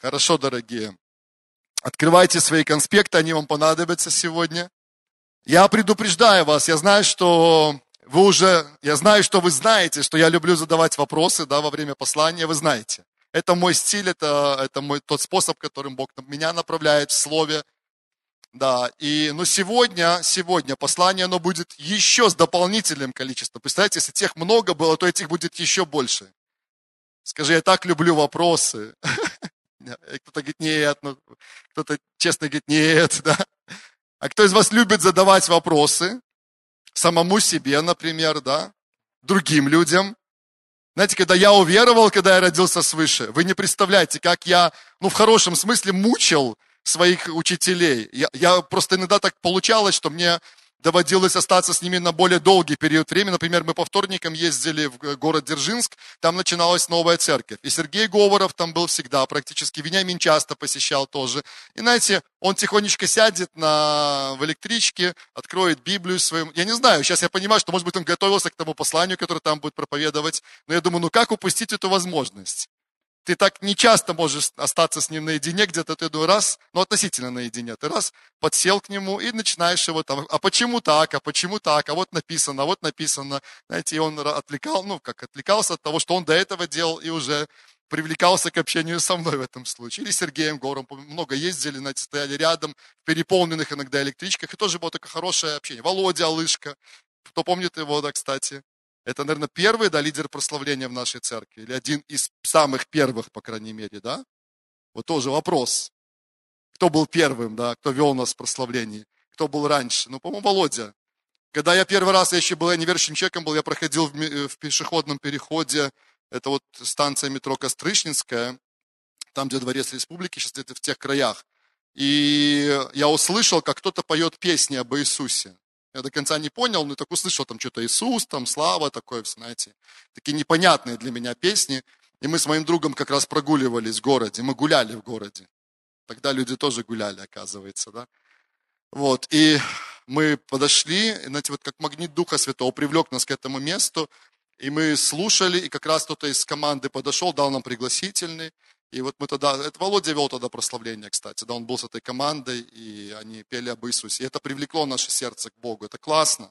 Хорошо, дорогие. Открывайте свои конспекты, они вам понадобятся сегодня. Я предупреждаю вас, я знаю, что вы уже, я знаю, что вы знаете, что я люблю задавать вопросы да, во время послания, вы знаете. Это мой стиль, это, это мой, тот способ, которым Бог меня направляет в Слове. Да, и, но сегодня, сегодня послание, оно будет еще с дополнительным количеством. Представляете, если тех много было, то этих будет еще больше. Скажи, я так люблю вопросы. Кто-то говорит, нет, ну, кто-то честно говорит, нет, да. А кто из вас любит задавать вопросы? Самому себе, например, да? Другим людям? Знаете, когда я уверовал, когда я родился свыше, вы не представляете, как я, ну, в хорошем смысле мучил своих учителей. Я, я просто иногда так получалось, что мне доводилось остаться с ними на более долгий период времени. Например, мы по вторникам ездили в город Дзержинск, там начиналась новая церковь. И Сергей Говоров там был всегда практически, Вениамин часто посещал тоже. И знаете, он тихонечко сядет на, в электричке, откроет Библию свою. Я не знаю, сейчас я понимаю, что, может быть, он готовился к тому посланию, которое там будет проповедовать. Но я думаю, ну как упустить эту возможность? Ты так не часто можешь остаться с ним наедине, где-то ты ну, раз, ну относительно наедине, ты раз подсел к нему и начинаешь его там, а почему так, а почему так, а вот написано, а вот написано. Знаете, и он отвлекал, ну как, отвлекался от того, что он до этого делал и уже привлекался к общению со мной в этом случае. Или Сергеем Гором, много ездили, знаете, стояли рядом, в переполненных иногда электричках, и тоже было такое хорошее общение. Володя Алышка, кто помнит его, да, кстати, это, наверное, первый, да, лидер прославления в нашей церкви, или один из самых первых, по крайней мере, да? Вот тоже вопрос. Кто был первым, да, кто вел нас в прославлении, кто был раньше? Ну, по-моему, Володя. Когда я первый раз, я еще был, я неверующим человеком был, я проходил в, э, в пешеходном переходе, это вот станция метро Кострышнинская, там, где дворец республики, сейчас где-то в тех краях. И я услышал, как кто-то поет песни об Иисусе. Я до конца не понял, но так услышал там что-то Иисус, там слава, такое, знаете. Такие непонятные для меня песни. И мы с моим другом как раз прогуливались в городе, мы гуляли в городе. Тогда люди тоже гуляли, оказывается, да. Вот, и мы подошли, знаете, вот как магнит Духа Святого привлек нас к этому месту, и мы слушали, и как раз кто-то из команды подошел, дал нам пригласительный, и вот мы тогда, это Володя вел тогда прославление, кстати, да, он был с этой командой, и они пели об Иисусе. И это привлекло наше сердце к Богу, это классно.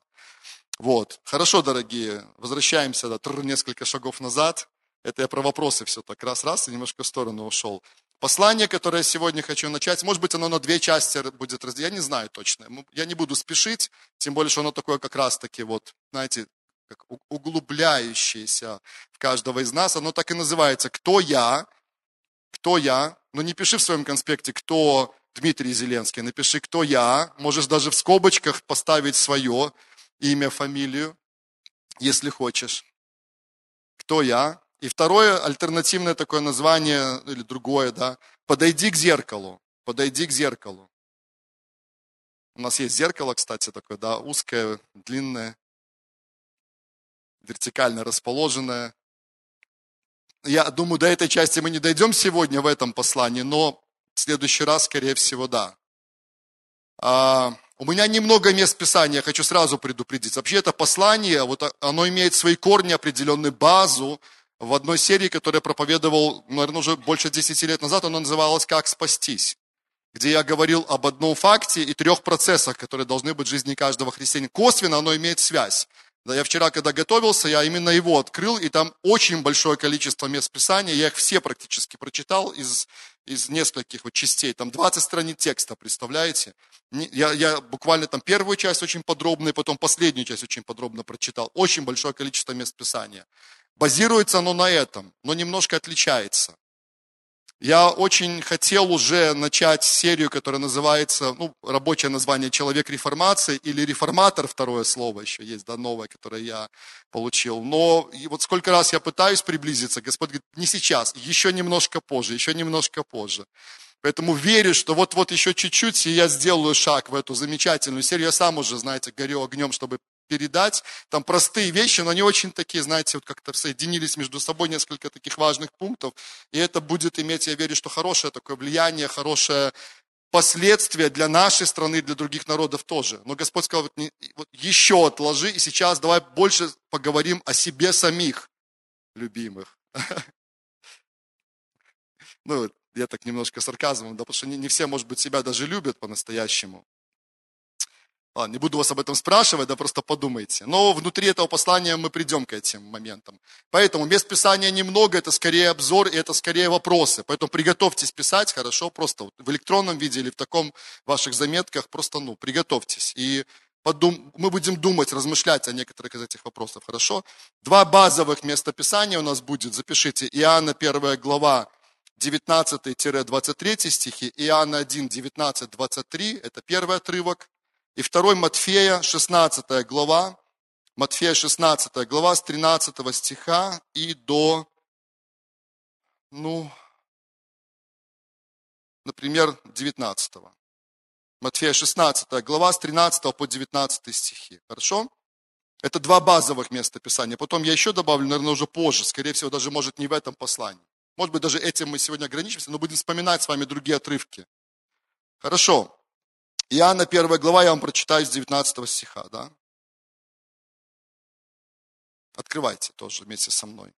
Вот, хорошо, дорогие, возвращаемся, да, трр, несколько шагов назад. Это я про вопросы все так раз-раз и немножко в сторону ушел. Послание, которое я сегодня хочу начать, может быть, оно на две части будет разделено, я не знаю точно. Я не буду спешить, тем более, что оно такое как раз-таки вот, знаете, как углубляющееся в каждого из нас. Оно так и называется «Кто я?» Кто я, но не пиши в своем конспекте, кто Дмитрий Зеленский, напиши, кто я, можешь даже в скобочках поставить свое имя, фамилию, если хочешь. Кто я? И второе, альтернативное такое название, или другое, да, подойди к зеркалу, подойди к зеркалу. У нас есть зеркало, кстати, такое, да, узкое, длинное, вертикально расположенное я думаю, до этой части мы не дойдем сегодня в этом послании, но в следующий раз, скорее всего, да. А, у меня немного мест Писания, хочу сразу предупредить. Вообще это послание, вот оно имеет свои корни, определенную базу. В одной серии, которую я проповедовал, наверное, уже больше 10 лет назад, оно называлось «Как спастись», где я говорил об одном факте и трех процессах, которые должны быть в жизни каждого христианина. Косвенно оно имеет связь. Я вчера, когда готовился, я именно его открыл, и там очень большое количество мест Писания, я их все практически прочитал из, из нескольких вот частей, там 20 страниц текста, представляете? Я, я буквально там первую часть очень подробно, и потом последнюю часть очень подробно прочитал. Очень большое количество мест Писания. Базируется оно на этом, но немножко отличается. Я очень хотел уже начать серию, которая называется, ну, рабочее название «Человек реформации» или «Реформатор», второе слово еще есть, да, новое, которое я получил. Но вот сколько раз я пытаюсь приблизиться, Господь говорит, не сейчас, еще немножко позже, еще немножко позже. Поэтому верю, что вот-вот еще чуть-чуть, и я сделаю шаг в эту замечательную серию. Я сам уже, знаете, горю огнем, чтобы передать. Там простые вещи, но они очень такие, знаете, вот как-то соединились между собой несколько таких важных пунктов. И это будет иметь, я верю, что хорошее такое влияние, хорошее последствия для нашей страны, для других народов тоже. Но Господь сказал, вот, не, вот еще отложи, и сейчас давай больше поговорим о себе самих, любимых. Ну, я так немножко сарказмом, да, потому что не, не все, может быть, себя даже любят по-настоящему. Ладно, не буду вас об этом спрашивать, да просто подумайте. Но внутри этого послания мы придем к этим моментам. Поэтому мест Писания немного, это скорее обзор, и это скорее вопросы. Поэтому приготовьтесь писать, хорошо, просто в электронном виде или в таком ваших заметках, просто, ну, приготовьтесь. И подум... мы будем думать, размышлять о некоторых из этих вопросов, хорошо? Два базовых места Писания у нас будет, запишите, Иоанна 1 глава, 19-23 стихи, Иоанна 1, 19-23, это первый отрывок, и второй Матфея, 16 глава, Матфея 16 глава с 13 стиха и до, ну, например, 19. Матфея 16 глава с 13 по 19 стихи. Хорошо? Это два базовых места Писания. Потом я еще добавлю, наверное, уже позже. Скорее всего, даже, может, не в этом послании. Может быть, даже этим мы сегодня ограничимся, но будем вспоминать с вами другие отрывки. Хорошо. Иоанна 1 глава, я вам прочитаю с 19 стиха, да? Открывайте тоже вместе со мной.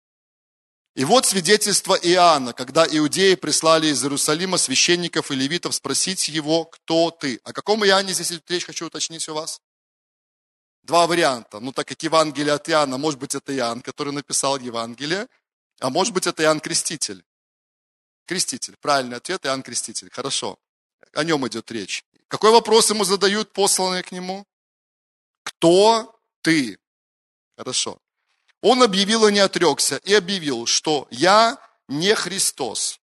И вот свидетельство Иоанна, когда иудеи прислали из Иерусалима священников и левитов спросить его, кто ты. О каком Иоанне здесь речь, хочу уточнить у вас? Два варианта. Ну, так как Евангелие от Иоанна, может быть, это Иоанн, который написал Евангелие, а может быть, это Иоанн Креститель. Креститель. Правильный ответ Иоанн Креститель. Хорошо. О нем идет речь. Какой вопрос ему задают посланные к нему? Кто ты? Хорошо. Он объявил и не отрекся, и объявил, что я не Христос.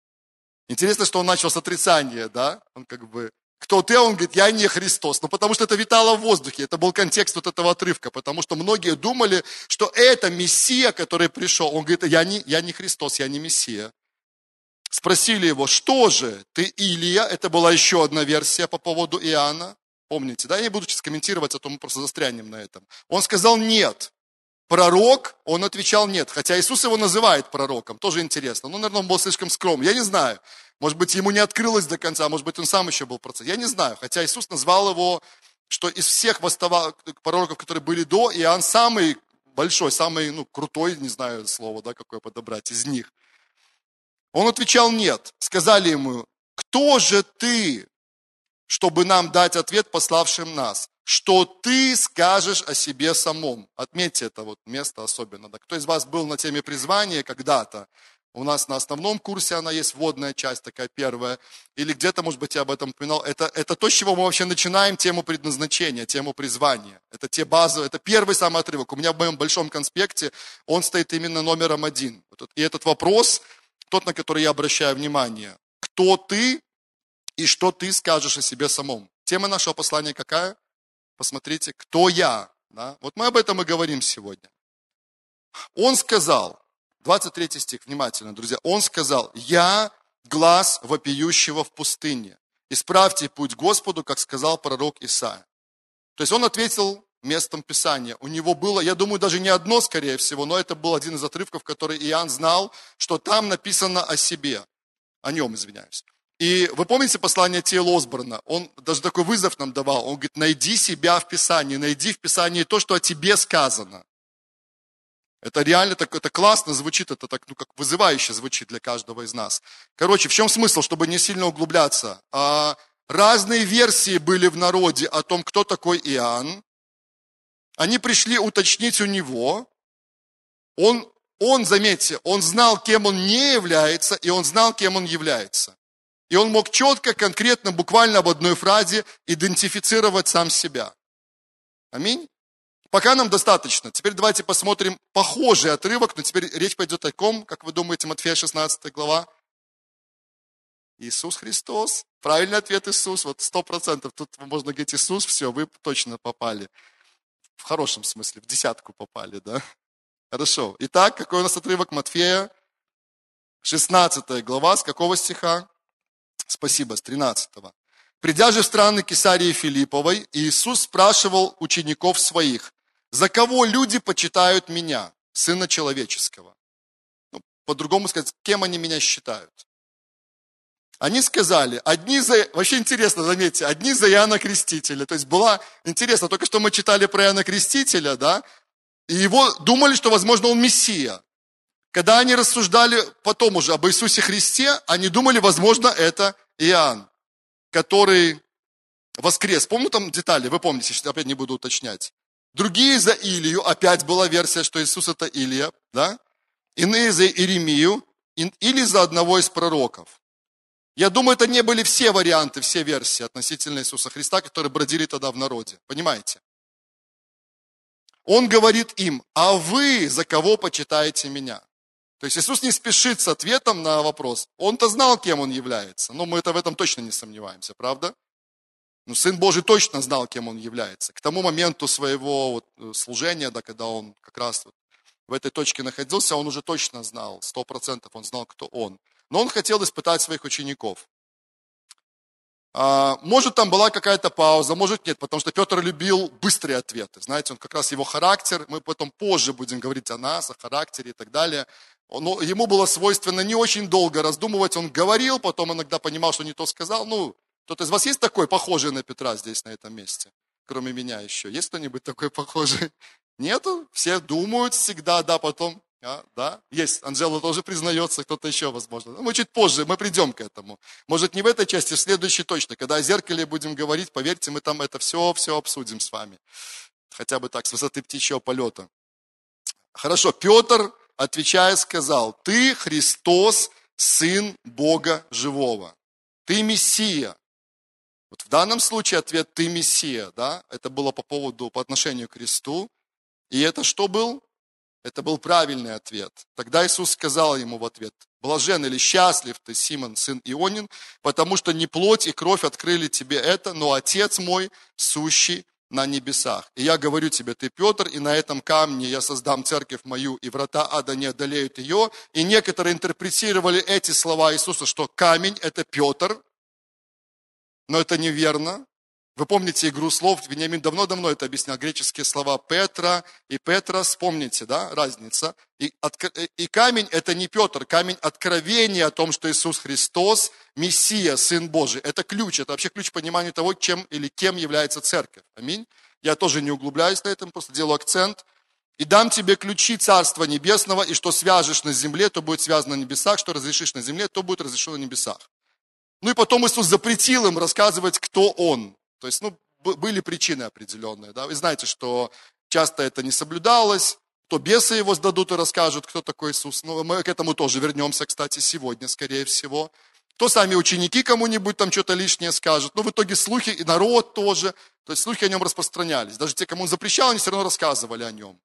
Интересно, что он начал с отрицания, да? Он как бы, кто ты? Он говорит, я не Христос. Ну, потому что это витало в воздухе. Это был контекст вот этого отрывка. Потому что многие думали, что это Мессия, который пришел. Он говорит, я не, я не Христос, я не Мессия. Спросили его, что же, ты Илия? Это была еще одна версия по поводу Иоанна. Помните, да? Я не буду сейчас комментировать, а то мы просто застрянем на этом. Он сказал нет. Пророк, он отвечал нет. Хотя Иисус его называет пророком, тоже интересно. Ну, наверное, он был слишком скромным. Я не знаю. Может быть, ему не открылось до конца, может быть, он сам еще был в процессе. Я не знаю. Хотя Иисус назвал его, что из всех восстава... пророков, которые были до, Иоанн самый большой, самый, ну, крутой, не знаю слово, да, какое подобрать, из них. Он отвечал нет. Сказали ему, кто же ты, чтобы нам дать ответ пославшим нас? Что ты скажешь о себе самом? Отметьте это вот место особенно. Да. Кто из вас был на теме призвания когда-то? У нас на основном курсе она есть, вводная часть такая первая. Или где-то, может быть, я об этом упоминал. Это, это то, с чего мы вообще начинаем тему предназначения, тему призвания. Это те базовые, это первый самый отрывок. У меня в моем большом конспекте он стоит именно номером один. И этот вопрос, тот, на который я обращаю внимание. Кто ты и что ты скажешь о себе самом? Тема нашего послания какая? Посмотрите, кто я. Да? Вот мы об этом и говорим сегодня. Он сказал, 23 стих, внимательно, друзья. Он сказал, я глаз вопиющего в пустыне. Исправьте путь Господу, как сказал пророк Исаия. То есть он ответил местом Писания. У него было, я думаю, даже не одно, скорее всего, но это был один из отрывков, который Иоанн знал, что там написано о себе. О нем, извиняюсь. И вы помните послание Тиэл Осборна? Он даже такой вызов нам давал. Он говорит, найди себя в Писании, найди в Писании то, что о тебе сказано. Это реально так, это классно звучит, это так, ну, как вызывающе звучит для каждого из нас. Короче, в чем смысл, чтобы не сильно углубляться? А, разные версии были в народе о том, кто такой Иоанн. Они пришли уточнить у него. Он, он, заметьте, он знал, кем он не является, и он знал, кем он является. И он мог четко, конкретно, буквально об одной фразе идентифицировать сам себя. Аминь. Пока нам достаточно. Теперь давайте посмотрим похожий отрывок, но теперь речь пойдет о ком, как вы думаете, Матфея 16 глава. Иисус Христос. Правильный ответ Иисус. Вот сто процентов. Тут можно говорить Иисус, все, вы точно попали. В хорошем смысле, в десятку попали, да? Хорошо. Итак, какой у нас отрывок Матфея? 16 глава, с какого стиха? Спасибо, с 13. Придя же в страны Кесарии Филипповой, Иисус спрашивал учеников своих, за кого люди почитают меня, Сына Человеческого? Ну, по-другому сказать, кем они меня считают? Они сказали, одни за, вообще интересно, заметьте, одни за Иоанна Крестителя. То есть была, интересно, только что мы читали про Иоанна Крестителя, да, и его думали, что, возможно, он Мессия. Когда они рассуждали потом уже об Иисусе Христе, они думали, возможно, это Иоанн, который воскрес. Помню там детали, вы помните, сейчас опять не буду уточнять. Другие за Илию, опять была версия, что Иисус это Илия, да? Иные за Иеремию, или за одного из пророков. Я думаю, это не были все варианты, все версии относительно Иисуса Христа, которые бродили тогда в народе. Понимаете? Он говорит им, а вы за кого почитаете меня? То есть Иисус не спешит с ответом на вопрос. Он-то знал, кем он является. Но мы это в этом точно не сомневаемся, правда? Но Сын Божий точно знал, кем он является. К тому моменту своего вот э, служения, да, когда он как раз вот в этой точке находился, он уже точно знал, сто процентов он знал, кто он. Но он хотел испытать своих учеников. А, может, там была какая-то пауза, может, нет, потому что Петр любил быстрые ответы. Знаете, он как раз его характер, мы потом позже будем говорить о нас, о характере и так далее. Но ему было свойственно не очень долго раздумывать, он говорил, потом иногда понимал, что не то сказал. Ну, кто-то из вас есть такой, похожий на Петра здесь, на этом месте? Кроме меня еще. Есть кто-нибудь такой похожий? Нету? Все думают всегда, да, потом. А, да, есть. Анжела тоже признается, кто-то еще, возможно. Мы чуть позже, мы придем к этому. Может, не в этой части, в следующей точно. Когда о зеркале будем говорить, поверьте, мы там это все, все обсудим с вами. Хотя бы так, с высоты птичьего полета. Хорошо, Петр, отвечая, сказал, ты Христос, Сын Бога Живого. Ты Мессия. Вот в данном случае ответ «ты Мессия», да, это было по поводу, по отношению к Христу. И это что был? Это был правильный ответ. Тогда Иисус сказал ему в ответ, блажен или счастлив ты, Симон, сын Ионин, потому что не плоть и кровь открыли тебе это, но Отец мой, сущий на небесах. И я говорю тебе, ты Петр, и на этом камне я создам церковь мою, и врата ада не одолеют ее. И некоторые интерпретировали эти слова Иисуса, что камень – это Петр, но это неверно. Вы помните игру слов, Вениамин давно-давно это объяснял, греческие слова Петра и Петрос, помните, да, разница. И, и камень это не Петр, камень откровения о том, что Иисус Христос, Мессия, Сын Божий. Это ключ, это вообще ключ к пониманию того, чем или кем является церковь. Аминь. Я тоже не углубляюсь на этом, просто делаю акцент. И дам тебе ключи Царства Небесного, и что свяжешь на земле, то будет связано на небесах, что разрешишь на земле, то будет разрешено на небесах. Ну и потом Иисус запретил им рассказывать, кто Он. То есть, ну, были причины определенные. Да? Вы знаете, что часто это не соблюдалось, то бесы его сдадут и расскажут, кто такой Иисус. Ну, мы к этому тоже вернемся, кстати, сегодня, скорее всего. То сами ученики кому-нибудь там что-то лишнее скажут. Но в итоге слухи, и народ тоже. То есть слухи о нем распространялись. Даже те, кому он запрещал, они все равно рассказывали о нем.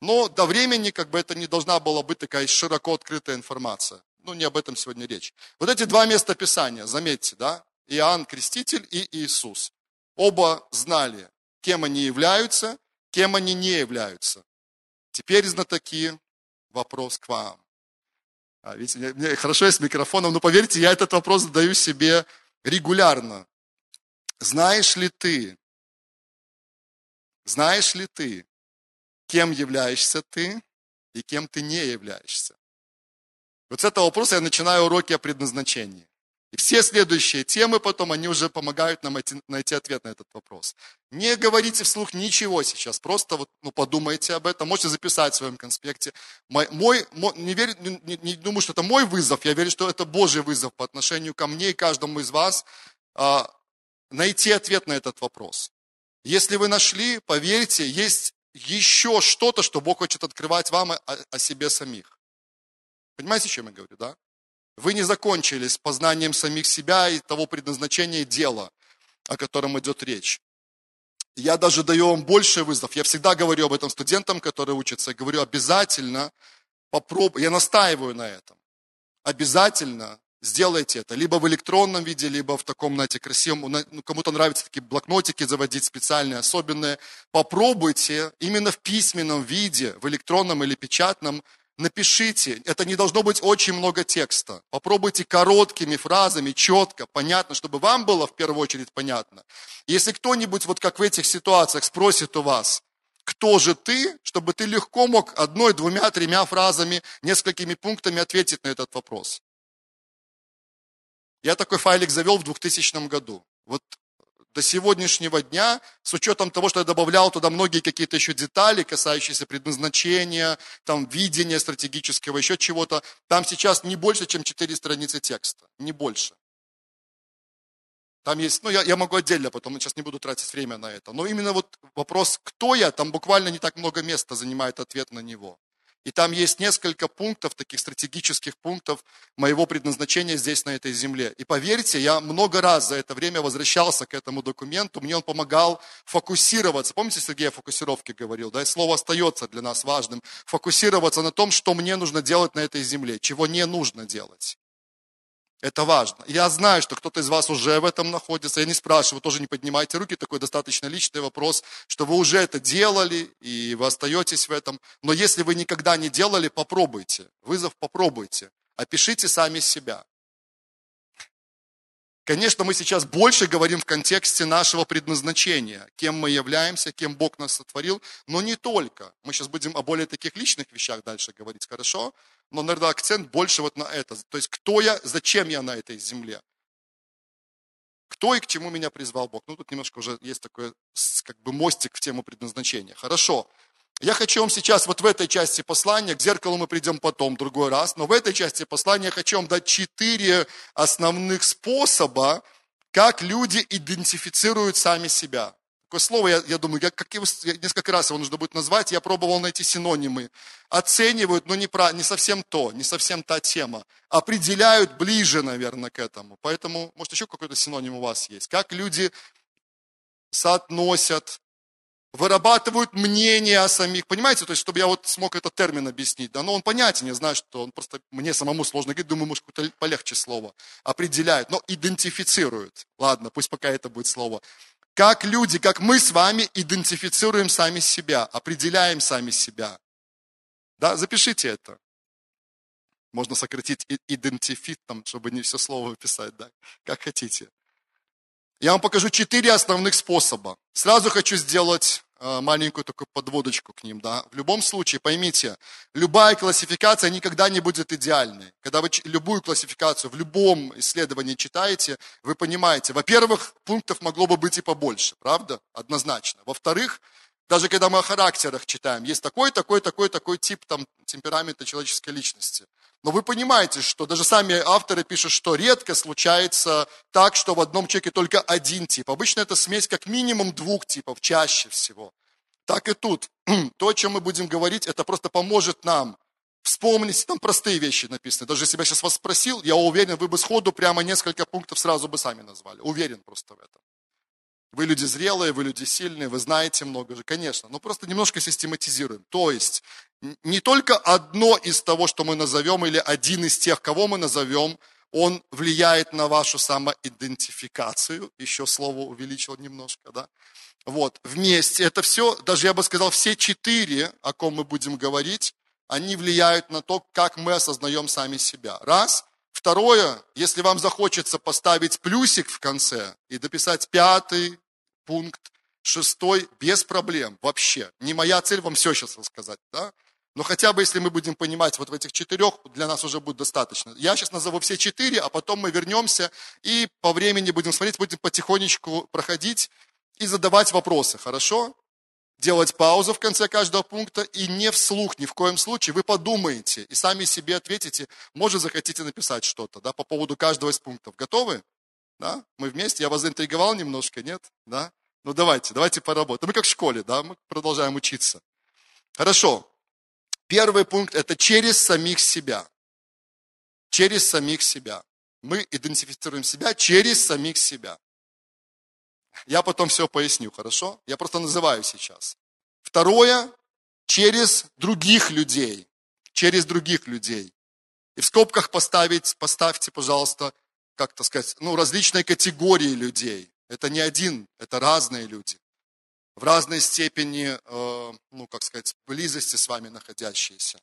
Но до времени как бы это не должна была быть такая широко открытая информация. Ну, не об этом сегодня речь. Вот эти два места Писания, заметьте, да? Иоанн Креститель и Иисус. Оба знали, кем они являются, кем они не являются. Теперь, знатоки, вопрос к вам. А, видите, мне хорошо есть микрофоном, но поверьте, я этот вопрос задаю себе регулярно. Знаешь ли ты, знаешь ли ты, кем являешься ты и кем ты не являешься? Вот с этого вопроса я начинаю уроки о предназначении. И все следующие темы потом, они уже помогают нам найти, найти ответ на этот вопрос. Не говорите вслух ничего сейчас, просто вот, ну, подумайте об этом, можете записать в своем конспекте. Мой, мой, не, верю, не, не думаю, что это мой вызов, я верю, что это Божий вызов по отношению ко мне и каждому из вас а, найти ответ на этот вопрос. Если вы нашли, поверьте, есть еще что-то, что Бог хочет открывать вам о, о себе самих. Понимаете, о чем я говорю, да? Вы не закончили с познанием самих себя и того предназначения дела, о котором идет речь. Я даже даю вам больше вызов. Я всегда говорю об этом студентам, которые учатся. Я говорю, обязательно попробуй. Я настаиваю на этом. Обязательно сделайте это. Либо в электронном виде, либо в таком, знаете, красивом. Ну, кому-то нравятся такие блокнотики заводить специальные, особенные. Попробуйте именно в письменном виде, в электронном или печатном, Напишите, это не должно быть очень много текста. Попробуйте короткими фразами, четко, понятно, чтобы вам было в первую очередь понятно. Если кто-нибудь вот как в этих ситуациях спросит у вас, кто же ты, чтобы ты легко мог одной, двумя, тремя фразами, несколькими пунктами ответить на этот вопрос. Я такой файлик завел в 2000 году. Вот до сегодняшнего дня, с учетом того, что я добавлял туда многие какие-то еще детали, касающиеся предназначения, там, видения стратегического, еще чего-то, там сейчас не больше, чем 4 страницы текста, не больше. Там есть, ну, я, я могу отдельно потом, сейчас не буду тратить время на это. Но именно вот вопрос, кто я, там буквально не так много места занимает ответ на него. И там есть несколько пунктов, таких стратегических пунктов моего предназначения здесь, на этой земле. И поверьте, я много раз за это время возвращался к этому документу, мне он помогал фокусироваться. Помните, Сергей о фокусировке говорил, да, и слово остается для нас важным. Фокусироваться на том, что мне нужно делать на этой земле, чего не нужно делать. Это важно. Я знаю, что кто-то из вас уже в этом находится. Я не спрашиваю, тоже не поднимайте руки. Такой достаточно личный вопрос, что вы уже это делали, и вы остаетесь в этом. Но если вы никогда не делали, попробуйте. Вызов попробуйте. Опишите сами себя. Конечно, мы сейчас больше говорим в контексте нашего предназначения, кем мы являемся, кем Бог нас сотворил, но не только. Мы сейчас будем о более таких личных вещах дальше говорить, хорошо? Но, наверное, акцент больше вот на это. То есть, кто я, зачем я на этой земле? Кто и к чему меня призвал Бог? Ну, тут немножко уже есть такой, как бы, мостик в тему предназначения. Хорошо. Я хочу вам сейчас вот в этой части послания, к зеркалу мы придем потом, другой раз, но в этой части послания я хочу вам дать четыре основных способа, как люди идентифицируют сами себя. Такое слово, я, я думаю, я, как его, несколько раз его нужно будет назвать, я пробовал найти синонимы. Оценивают, но не, про, не совсем то, не совсем та тема. Определяют ближе, наверное, к этому. Поэтому, может, еще какой-то синоним у вас есть. Как люди соотносят вырабатывают мнение о самих, понимаете, то есть, чтобы я вот смог этот термин объяснить, да, но он понятен, я знаю, что он просто, мне самому сложно говорить, думаю, может, какое-то полегче слово, определяют, но идентифицируют, ладно, пусть пока это будет слово, как люди, как мы с вами идентифицируем сами себя, определяем сами себя, да, запишите это, можно сократить идентифит, там, чтобы не все слово писать, да, как хотите. Я вам покажу четыре основных способа. Сразу хочу сделать маленькую такую подводочку к ним. Да? В любом случае, поймите, любая классификация никогда не будет идеальной. Когда вы любую классификацию в любом исследовании читаете, вы понимаете, во-первых, пунктов могло бы быть и побольше, правда? Однозначно. Во-вторых, даже когда мы о характерах читаем, есть такой, такой, такой, такой тип там, темперамента человеческой личности. Но вы понимаете, что даже сами авторы пишут, что редко случается так, что в одном человеке только один тип. Обычно это смесь как минимум двух типов, чаще всего. Так и тут. То, о чем мы будем говорить, это просто поможет нам вспомнить, там простые вещи написаны. Даже если я сейчас вас спросил, я уверен, вы бы сходу прямо несколько пунктов сразу бы сами назвали. Уверен просто в этом. Вы люди зрелые, вы люди сильные, вы знаете много же, конечно, но просто немножко систематизируем. То есть не только одно из того, что мы назовем, или один из тех, кого мы назовем, он влияет на вашу самоидентификацию. Еще слово увеличил немножко, да? Вот, вместе. Это все, даже я бы сказал, все четыре, о ком мы будем говорить, они влияют на то, как мы осознаем сами себя. Раз. Второе, если вам захочется поставить плюсик в конце и дописать пятый пункт, шестой, без проблем, вообще. Не моя цель вам все сейчас рассказать, да? Но хотя бы, если мы будем понимать вот в этих четырех, для нас уже будет достаточно. Я сейчас назову все четыре, а потом мы вернемся и по времени будем смотреть, будем потихонечку проходить и задавать вопросы, хорошо? Делать паузу в конце каждого пункта и не вслух, ни в коем случае. Вы подумаете и сами себе ответите, может, захотите написать что-то да, по поводу каждого из пунктов. Готовы? Да? Мы вместе, я вас заинтриговал немножко, нет? Да? Ну давайте, давайте поработаем. Мы как в школе, да, мы продолжаем учиться. Хорошо. Первый пункт – это через самих себя. Через самих себя. Мы идентифицируем себя через самих себя. Я потом все поясню, хорошо? Я просто называю сейчас. Второе – через других людей. Через других людей. И в скобках поставить, поставьте, пожалуйста, как-то сказать, ну, различные категории людей. Это не один, это разные люди в разной степени, э, ну, как сказать, близости с вами находящиеся.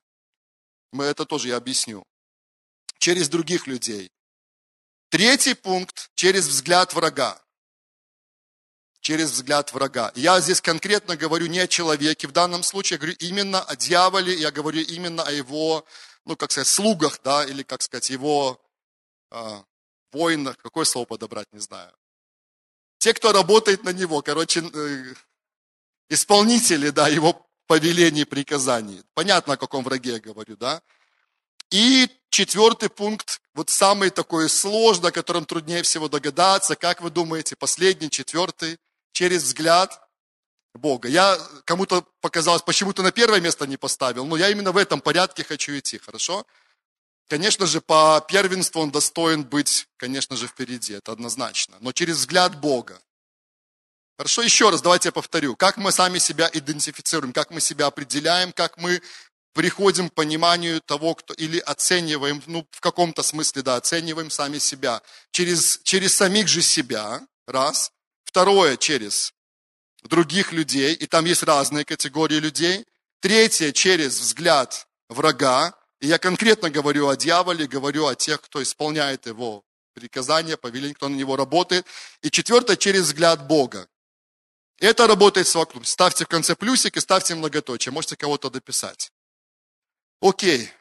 Мы это тоже я объясню. Через других людей. Третий пункт – через взгляд врага. Через взгляд врага. Я здесь конкретно говорю не о человеке, в данном случае я говорю именно о дьяволе, я говорю именно о его, ну, как сказать, слугах, да, или, как сказать, его э, воинах, какое слово подобрать, не знаю те, кто работает на него, короче, э, исполнители, да, его повелений, приказаний. Понятно, о каком враге я говорю, да? И четвертый пункт, вот самый такой сложный, о котором труднее всего догадаться. Как вы думаете, последний, четвертый, через взгляд Бога. Я кому-то показалось, почему-то на первое место не поставил, но я именно в этом порядке хочу идти, хорошо? Конечно же, по первенству он достоин быть, конечно же, впереди, это однозначно. Но через взгляд Бога. Хорошо, еще раз, давайте я повторю. Как мы сами себя идентифицируем, как мы себя определяем, как мы приходим к пониманию того, кто, или оцениваем, ну, в каком-то смысле, да, оцениваем сами себя. Через, через самих же себя, раз. Второе, через других людей, и там есть разные категории людей. Третье, через взгляд врага, и я конкретно говорю о дьяволе, говорю о тех, кто исполняет его приказания, повеление, кто на него работает. И четвертое, через взгляд Бога. Это работает совокупно. Ставьте в конце плюсик и ставьте многоточие. Можете кого-то дописать. Окей.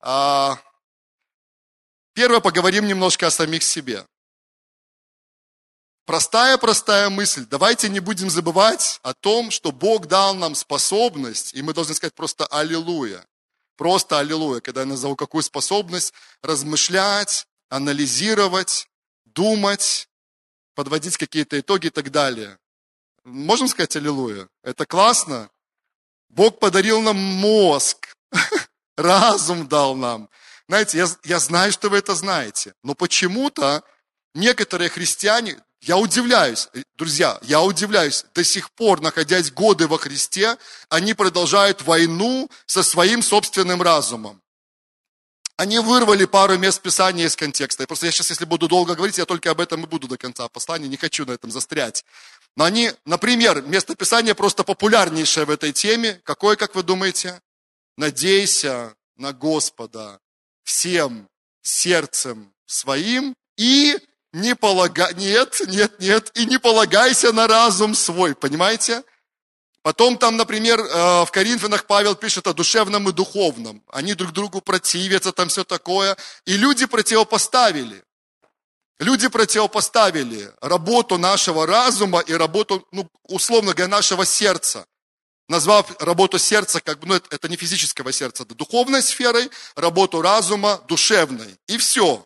А, первое, поговорим немножко о самих себе. Простая-простая мысль. Давайте не будем забывать о том, что Бог дал нам способность, и мы должны сказать просто «Аллилуйя». Просто аллилуйя, когда я назову какую способность размышлять, анализировать, думать, подводить какие-то итоги и так далее. Можем сказать аллилуйя? Это классно. Бог подарил нам мозг, разум дал нам. Знаете, я, я знаю, что вы это знаете, но почему-то некоторые христиане, я удивляюсь, э, друзья, я удивляюсь, до сих пор, находясь годы во Христе, они продолжают войну со своим собственным разумом. Они вырвали пару мест Писания из контекста. Просто я сейчас, если буду долго говорить, я только об этом и буду до конца послания, не хочу на этом застрять. Но они, например, место Писания просто популярнейшее в этой теме. Какое, как вы думаете? Надейся на Господа всем сердцем своим и не полагай, нет, нет, нет, и не полагайся на разум свой, понимаете? Потом там, например, э, в Коринфянах Павел пишет о душевном и духовном. Они друг другу противятся, там все такое. И люди противопоставили. Люди противопоставили работу нашего разума и работу, ну, условно говоря, нашего сердца. Назвав работу сердца, как бы, ну, это, это не физического сердца, это духовной сферой, работу разума душевной. И все.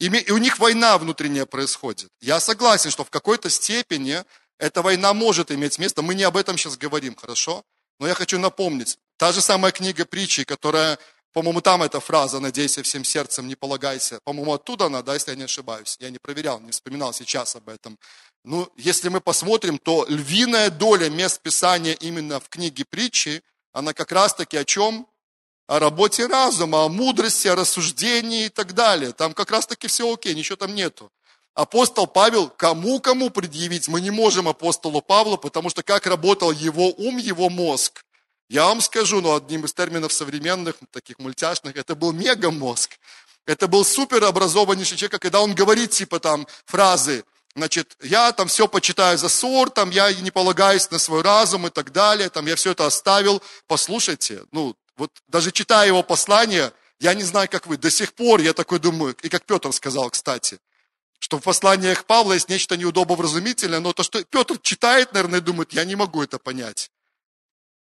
И у них война внутренняя происходит. Я согласен, что в какой-то степени эта война может иметь место. Мы не об этом сейчас говорим, хорошо? Но я хочу напомнить, та же самая книга притчи, которая, по-моему, там эта фраза «надейся всем сердцем, не полагайся». По-моему, оттуда она, да, если я не ошибаюсь. Я не проверял, не вспоминал сейчас об этом. Ну, если мы посмотрим, то львиная доля мест Писания именно в книге притчи, она как раз-таки о чем? О работе разума, о мудрости, о рассуждении и так далее. Там как раз таки все окей, ничего там нету. Апостол Павел, кому-кому предъявить, мы не можем апостолу Павлу, потому что как работал его ум, его мозг. Я вам скажу, ну, одним из терминов современных, таких мультяшных, это был мегамозг. Это был суперобразованнейший человек, когда он говорит типа там фразы, значит, я там все почитаю за ссор, там я не полагаюсь на свой разум и так далее, там я все это оставил. Послушайте, ну, вот даже читая его послание, я не знаю, как вы, до сих пор я такой думаю, и как Петр сказал, кстати, что в посланиях Павла есть нечто неудобовразумительное, но то, что Петр читает, наверное, думает, я не могу это понять.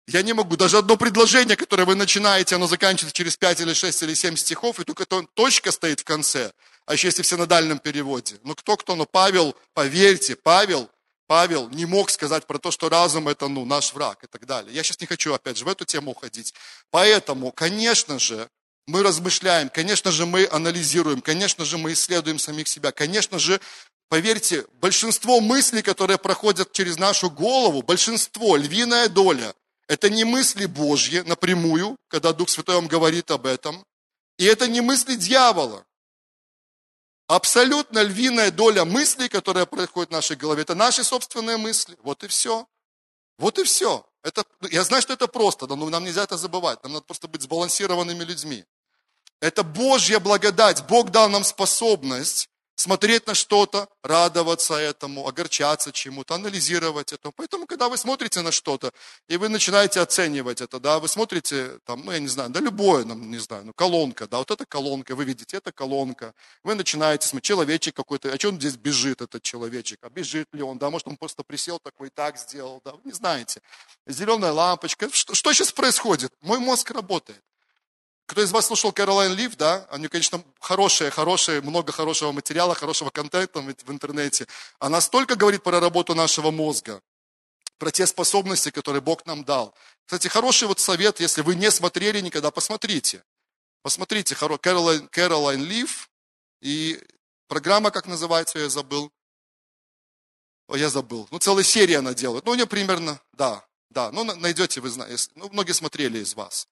Я не могу. Даже одно предложение, которое вы начинаете, оно заканчивается через 5 или 6 или 7 стихов, и только точка стоит в конце. А еще если в синодальном переводе. Ну кто кто, но Павел, поверьте, Павел Павел не мог сказать про то, что разум это ну, наш враг и так далее. Я сейчас не хочу, опять же, в эту тему уходить. Поэтому, конечно же, мы размышляем, конечно же, мы анализируем, конечно же, мы исследуем самих себя, конечно же, поверьте, большинство мыслей, которые проходят через нашу голову, большинство, львиная доля, это не мысли Божьи напрямую, когда Дух Святой вам говорит об этом, и это не мысли дьявола. Абсолютно львиная доля мыслей, которая происходит в нашей голове, это наши собственные мысли. Вот и все. Вот и все. Это, я знаю, что это просто, но нам нельзя это забывать. Нам надо просто быть сбалансированными людьми. Это Божья благодать. Бог дал нам способность смотреть на что-то, радоваться этому, огорчаться чему-то, анализировать это. Поэтому, когда вы смотрите на что-то, и вы начинаете оценивать это, да, вы смотрите, там, ну, я не знаю, да, любое, ну, не знаю, ну, колонка, да, вот эта колонка, вы видите, это колонка, вы начинаете смотреть, человечек какой-то, а что он здесь бежит, этот человечек, а бежит ли он, да, может, он просто присел такой, так сделал, да, вы не знаете. Зеленая лампочка, что, что сейчас происходит? Мой мозг работает. Кто из вас слушал Кэролайн Лив, да? Они, конечно, хорошие, хорошие, много хорошего материала, хорошего контента в интернете. Она столько говорит про работу нашего мозга, про те способности, которые Бог нам дал. Кстати, хороший вот совет, если вы не смотрели никогда, посмотрите. Посмотрите, Кэролайн, Кэролайн Лив, и программа, как называется, я забыл. О, я забыл. Ну, целая серия она делает. Ну, у нее примерно, да, да. Ну, найдете, вы знаете. Ну, многие смотрели из вас.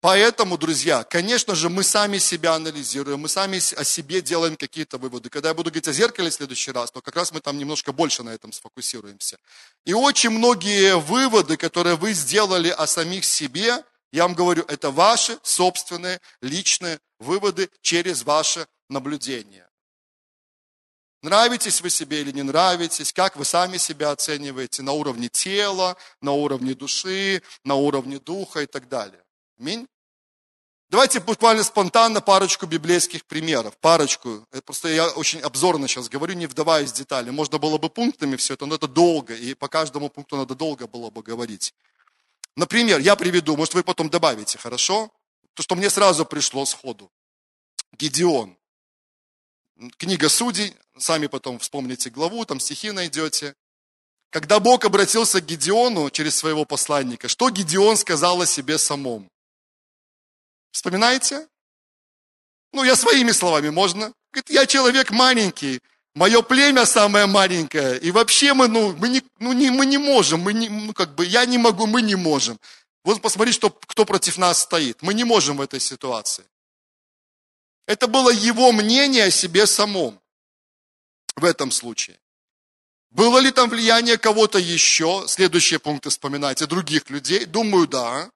Поэтому, друзья, конечно же, мы сами себя анализируем, мы сами о себе делаем какие-то выводы. Когда я буду говорить о зеркале в следующий раз, то как раз мы там немножко больше на этом сфокусируемся. И очень многие выводы, которые вы сделали о самих себе, я вам говорю, это ваши собственные личные выводы через ваше наблюдение. Нравитесь вы себе или не нравитесь, как вы сами себя оцениваете на уровне тела, на уровне души, на уровне духа и так далее. Аминь. Давайте буквально спонтанно парочку библейских примеров. Парочку. Это просто я очень обзорно сейчас говорю, не вдаваясь в детали. Можно было бы пунктами все это, но это долго. И по каждому пункту надо долго было бы говорить. Например, я приведу, может вы потом добавите, хорошо? То, что мне сразу пришло сходу. Гедеон. Книга Судей, сами потом вспомните главу, там стихи найдете. Когда Бог обратился к Гедеону через своего посланника, что Гедеон сказал о себе самом? Вспоминаете? Ну, я своими словами, можно? Говорит, я человек маленький, мое племя самое маленькое, и вообще мы, ну, мы не, ну, не, мы не можем, мы не, ну, как бы, я не могу, мы не можем. Вот посмотри, что, кто против нас стоит. Мы не можем в этой ситуации. Это было его мнение о себе самом в этом случае. Было ли там влияние кого-то еще? Следующие пункты вспоминайте, других людей? Думаю, да.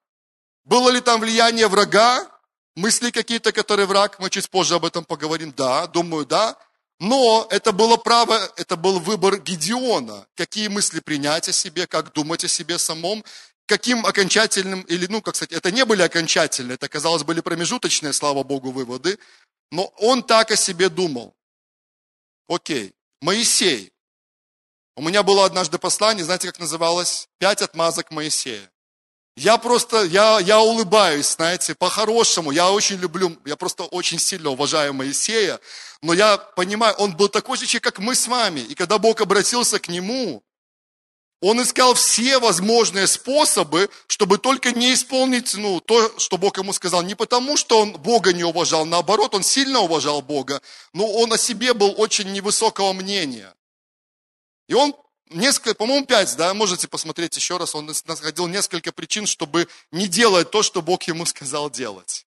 Было ли там влияние врага? Мысли какие-то, которые враг, мы чуть позже об этом поговорим. Да, думаю, да. Но это было право, это был выбор Гедеона. Какие мысли принять о себе, как думать о себе самом, каким окончательным, или, ну, как сказать, это не были окончательные, это, казалось, были промежуточные, слава Богу, выводы, но он так о себе думал. Окей, Моисей. У меня было однажды послание, знаете, как называлось? Пять отмазок Моисея. Я просто, я, я улыбаюсь, знаете, по-хорошему. Я очень люблю, я просто очень сильно уважаю Моисея. Но я понимаю, он был такой же человек, как мы с вами. И когда Бог обратился к нему, он искал все возможные способы, чтобы только не исполнить ну, то, что Бог ему сказал. Не потому, что он Бога не уважал, наоборот, он сильно уважал Бога, но он о себе был очень невысокого мнения. И он несколько, по-моему, пять, да, можете посмотреть еще раз, он находил несколько причин, чтобы не делать то, что Бог ему сказал делать.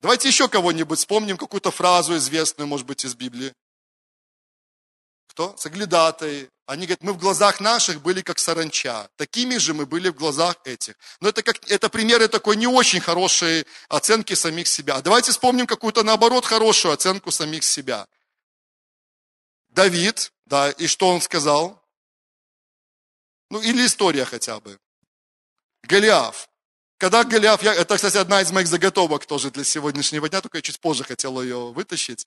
Давайте еще кого-нибудь вспомним, какую-то фразу известную, может быть, из Библии. Кто? Соглядатые. Они говорят, мы в глазах наших были как саранча. Такими же мы были в глазах этих. Но это, как, это примеры такой не очень хорошей оценки самих себя. Давайте вспомним какую-то, наоборот, хорошую оценку самих себя. Давид, да, и что он сказал? Ну, или история хотя бы. Голиаф. Когда Голиаф, я, это, кстати, одна из моих заготовок тоже для сегодняшнего дня, только я чуть позже хотел ее вытащить.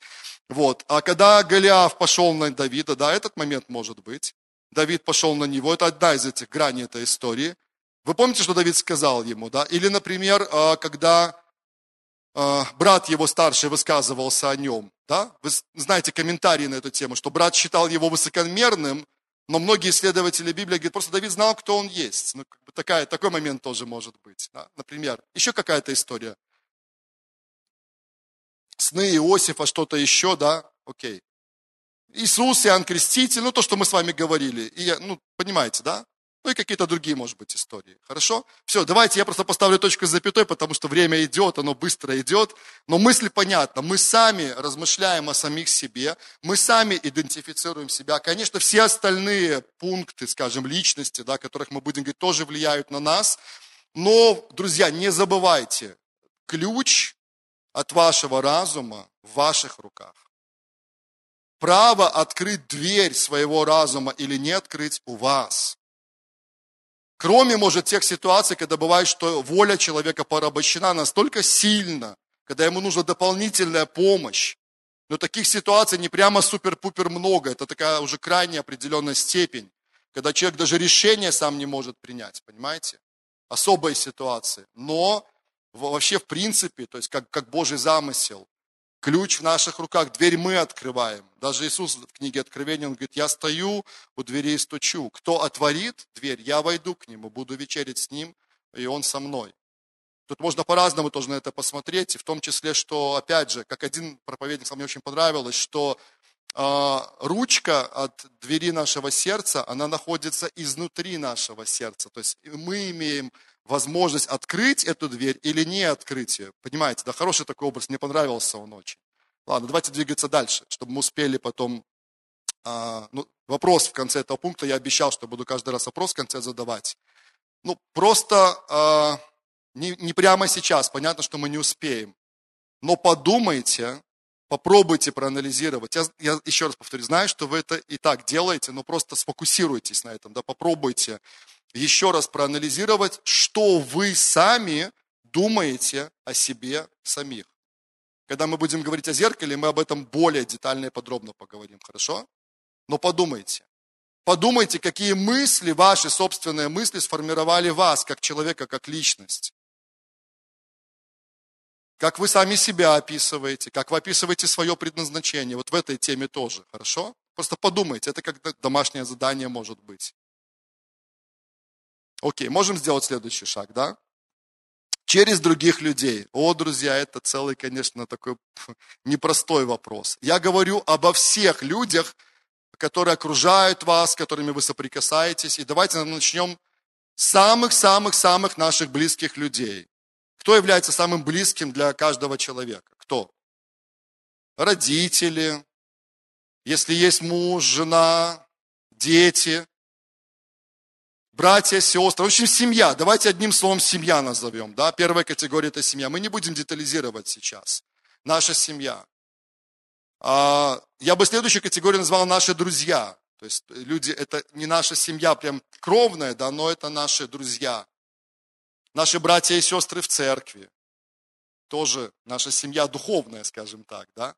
Вот. А когда Голиаф пошел на Давида, да, этот момент может быть. Давид пошел на него, это одна из этих граней этой истории. Вы помните, что Давид сказал ему, да? Или, например, а, когда брат его старший высказывался о нем, да? Вы знаете комментарии на эту тему, что брат считал его высокомерным, но многие исследователи Библии говорят, просто Давид знал, кто он есть. Ну, как бы такая, такой момент тоже может быть. Да? Например, еще какая-то история. Сны Иосифа, что-то еще, да? Окей. Иисус, Иоанн Креститель, ну то, что мы с вами говорили. И, ну, понимаете, да? Ну и какие-то другие, может быть, истории. Хорошо? Все, давайте я просто поставлю точку с запятой, потому что время идет, оно быстро идет. Но мысль понятна. Мы сами размышляем о самих себе, мы сами идентифицируем себя. Конечно, все остальные пункты, скажем, личности, да, которых мы будем говорить, тоже влияют на нас. Но, друзья, не забывайте, ключ от вашего разума в ваших руках. право открыть дверь своего разума или не открыть у вас. Кроме, может, тех ситуаций, когда бывает, что воля человека порабощена настолько сильно, когда ему нужна дополнительная помощь. Но таких ситуаций не прямо супер-пупер много, это такая уже крайняя определенная степень, когда человек даже решение сам не может принять, понимаете? Особые ситуации. Но вообще в принципе, то есть как, как Божий замысел, ключ в наших руках, дверь мы открываем. Даже Иисус в книге Откровения, он говорит, я стою у двери и стучу. Кто отворит дверь, я войду к нему, буду вечерить с ним, и он со мной. Тут можно по-разному тоже на это посмотреть, и в том числе, что, опять же, как один проповедник, мне очень понравилось, что э, ручка от двери нашего сердца, она находится изнутри нашего сердца. То есть мы имеем возможность открыть эту дверь или не открыть ее. Понимаете, да, хороший такой образ, мне понравился он очень. Ладно, давайте двигаться дальше, чтобы мы успели потом... А, ну, вопрос в конце этого пункта, я обещал, что буду каждый раз вопрос в конце задавать. Ну, просто а, не, не прямо сейчас, понятно, что мы не успеем. Но подумайте, попробуйте проанализировать. Я, я еще раз повторю, знаю, что вы это и так делаете, но просто сфокусируйтесь на этом, да, попробуйте еще раз проанализировать, что вы сами думаете о себе самих. Когда мы будем говорить о зеркале, мы об этом более детально и подробно поговорим, хорошо? Но подумайте. Подумайте, какие мысли, ваши собственные мысли сформировали вас, как человека, как личность. Как вы сами себя описываете, как вы описываете свое предназначение. Вот в этой теме тоже, хорошо? Просто подумайте, это как домашнее задание может быть. Окей, можем сделать следующий шаг, да? Через других людей. О, друзья, это целый, конечно, такой непростой вопрос. Я говорю обо всех людях, которые окружают вас, с которыми вы соприкасаетесь. И давайте начнем с самых-самых-самых наших близких людей. Кто является самым близким для каждого человека? Кто? Родители, если есть муж, жена, дети, братья, сестры, в общем, семья. Давайте одним словом семья назовем. Да? Первая категория – это семья. Мы не будем детализировать сейчас. Наша семья. А, я бы следующую категорию назвал наши друзья. То есть люди, это не наша семья прям кровная, да, но это наши друзья. Наши братья и сестры в церкви. Тоже наша семья духовная, скажем так, да.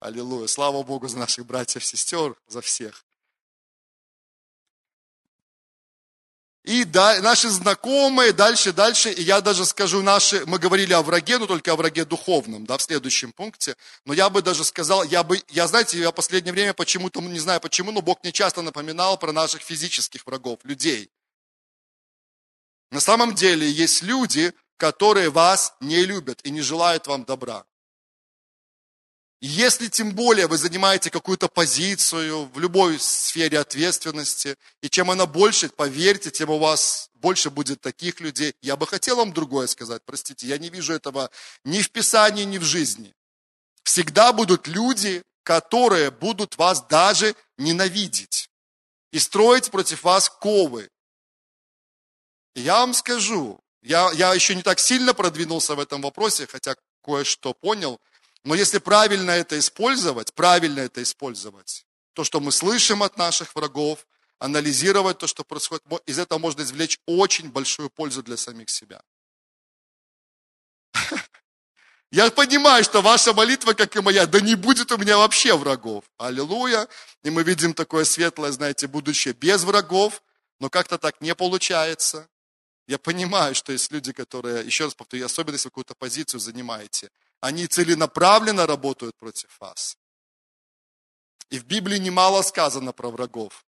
Аллилуйя. Слава Богу за наших братьев и сестер, за всех. И да, наши знакомые, дальше, дальше, и я даже скажу наши, мы говорили о враге, но только о враге духовном, да, в следующем пункте, но я бы даже сказал, я бы, я, знаете, я в последнее время почему-то, не знаю почему, но Бог мне часто напоминал про наших физических врагов, людей. На самом деле есть люди, которые вас не любят и не желают вам добра. Если тем более вы занимаете какую-то позицию в любой сфере ответственности, и чем она больше, поверьте, тем у вас больше будет таких людей. Я бы хотел вам другое сказать, простите, я не вижу этого ни в Писании, ни в жизни. Всегда будут люди, которые будут вас даже ненавидеть и строить против вас ковы. Я вам скажу, я, я еще не так сильно продвинулся в этом вопросе, хотя кое-что понял – но если правильно это использовать, правильно это использовать, то, что мы слышим от наших врагов, анализировать то, что происходит, из этого можно извлечь очень большую пользу для самих себя. Я понимаю, что ваша молитва, как и моя, да не будет у меня вообще врагов. Аллилуйя. И мы видим такое светлое, знаете, будущее без врагов, но как-то так не получается. Я понимаю, что есть люди, которые, еще раз повторю, особенно если вы какую-то позицию занимаете, они целенаправленно работают против вас. И в Библии немало сказано про врагов.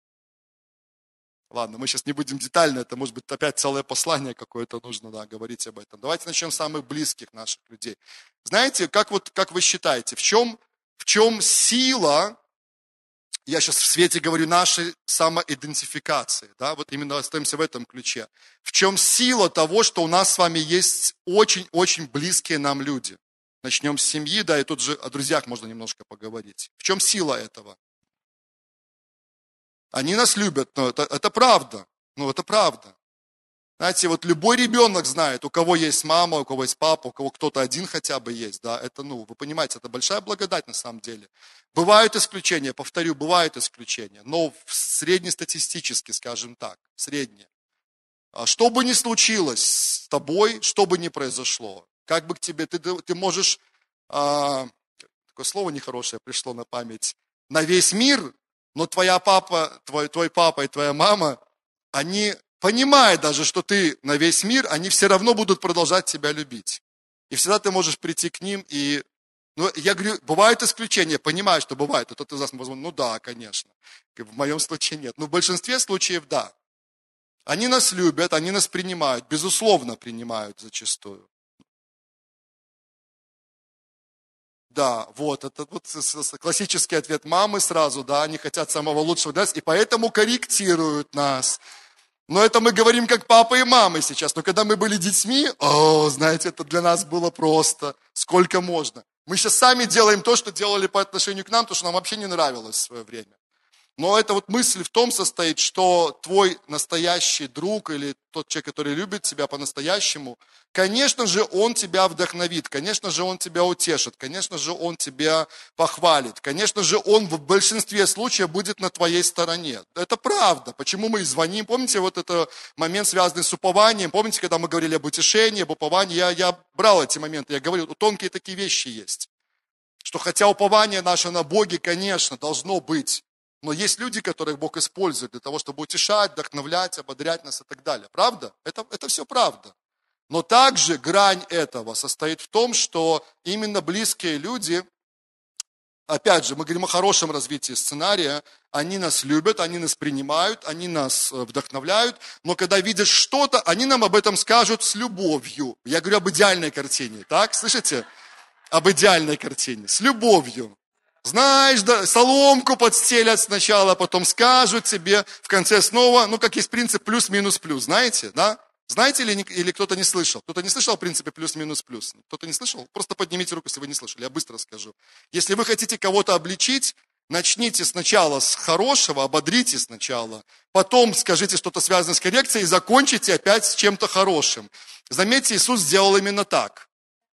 Ладно, мы сейчас не будем детально, это может быть опять целое послание какое-то нужно да, говорить об этом. Давайте начнем с самых близких наших людей. Знаете, как, вот, как вы считаете, в чем, в чем сила, я сейчас в свете говорю, нашей самоидентификации, да, вот именно остаемся в этом ключе. В чем сила того, что у нас с вами есть очень-очень близкие нам люди? Начнем с семьи, да, и тут же о друзьях можно немножко поговорить. В чем сила этого? Они нас любят, но это, это правда. Ну, это правда. Знаете, вот любой ребенок знает, у кого есть мама, у кого есть папа, у кого кто-то один хотя бы есть, да, это, ну, вы понимаете, это большая благодать на самом деле. Бывают исключения, повторю, бывают исключения, но среднестатистически, скажем так, средние. А что бы ни случилось с тобой, что бы ни произошло, как бы к тебе, ты, ты можешь, а, такое слово нехорошее пришло на память, на весь мир, но твоя папа, твой, твой папа и твоя мама, они понимая даже, что ты на весь мир, они все равно будут продолжать тебя любить. И всегда ты можешь прийти к ним и... Ну, я говорю, бывают исключения, понимаю, что бывает. И тот из нас, возможно, ну да, конечно. В моем случае нет. Но в большинстве случаев да. Они нас любят, они нас принимают, безусловно принимают зачастую. Да, вот, это вот классический ответ мамы сразу, да, они хотят самого лучшего для нас, и поэтому корректируют нас. Но это мы говорим как папа и мама сейчас. Но когда мы были детьми, о, знаете, это для нас было просто. Сколько можно. Мы сейчас сами делаем то, что делали по отношению к нам, то, что нам вообще не нравилось в свое время. Но эта вот мысль в том состоит, что твой настоящий друг или тот человек, который любит тебя по-настоящему, конечно же, он тебя вдохновит, конечно же, он тебя утешит, конечно же, он тебя похвалит, конечно же, он в большинстве случаев будет на твоей стороне. Это правда. Почему мы звоним? Помните вот этот момент, связанный с упованием? Помните, когда мы говорили об утешении, об уповании? Я, я брал эти моменты, я говорил, тонкие такие вещи есть. Что хотя упование наше на Боге, конечно, должно быть, но есть люди, которых Бог использует для того, чтобы утешать, вдохновлять, ободрять нас и так далее. Правда? Это, это все правда. Но также грань этого состоит в том, что именно близкие люди, опять же, мы говорим о хорошем развитии сценария, они нас любят, они нас принимают, они нас э, вдохновляют, но когда видят что-то, они нам об этом скажут с любовью. Я говорю об идеальной картине, так? Слышите? Об идеальной картине, с любовью. Знаешь, да, соломку подстелят сначала, потом скажут тебе, в конце снова, ну, как есть принцип плюс-минус-плюс, знаете, да? Знаете или, или кто-то не слышал? Кто-то не слышал о принципе плюс-минус-плюс? Кто-то не слышал? Просто поднимите руку, если вы не слышали, я быстро скажу. Если вы хотите кого-то обличить, начните сначала с хорошего, ободрите сначала, потом скажите что-то связанное с коррекцией и закончите опять с чем-то хорошим. Заметьте, Иисус сделал именно так.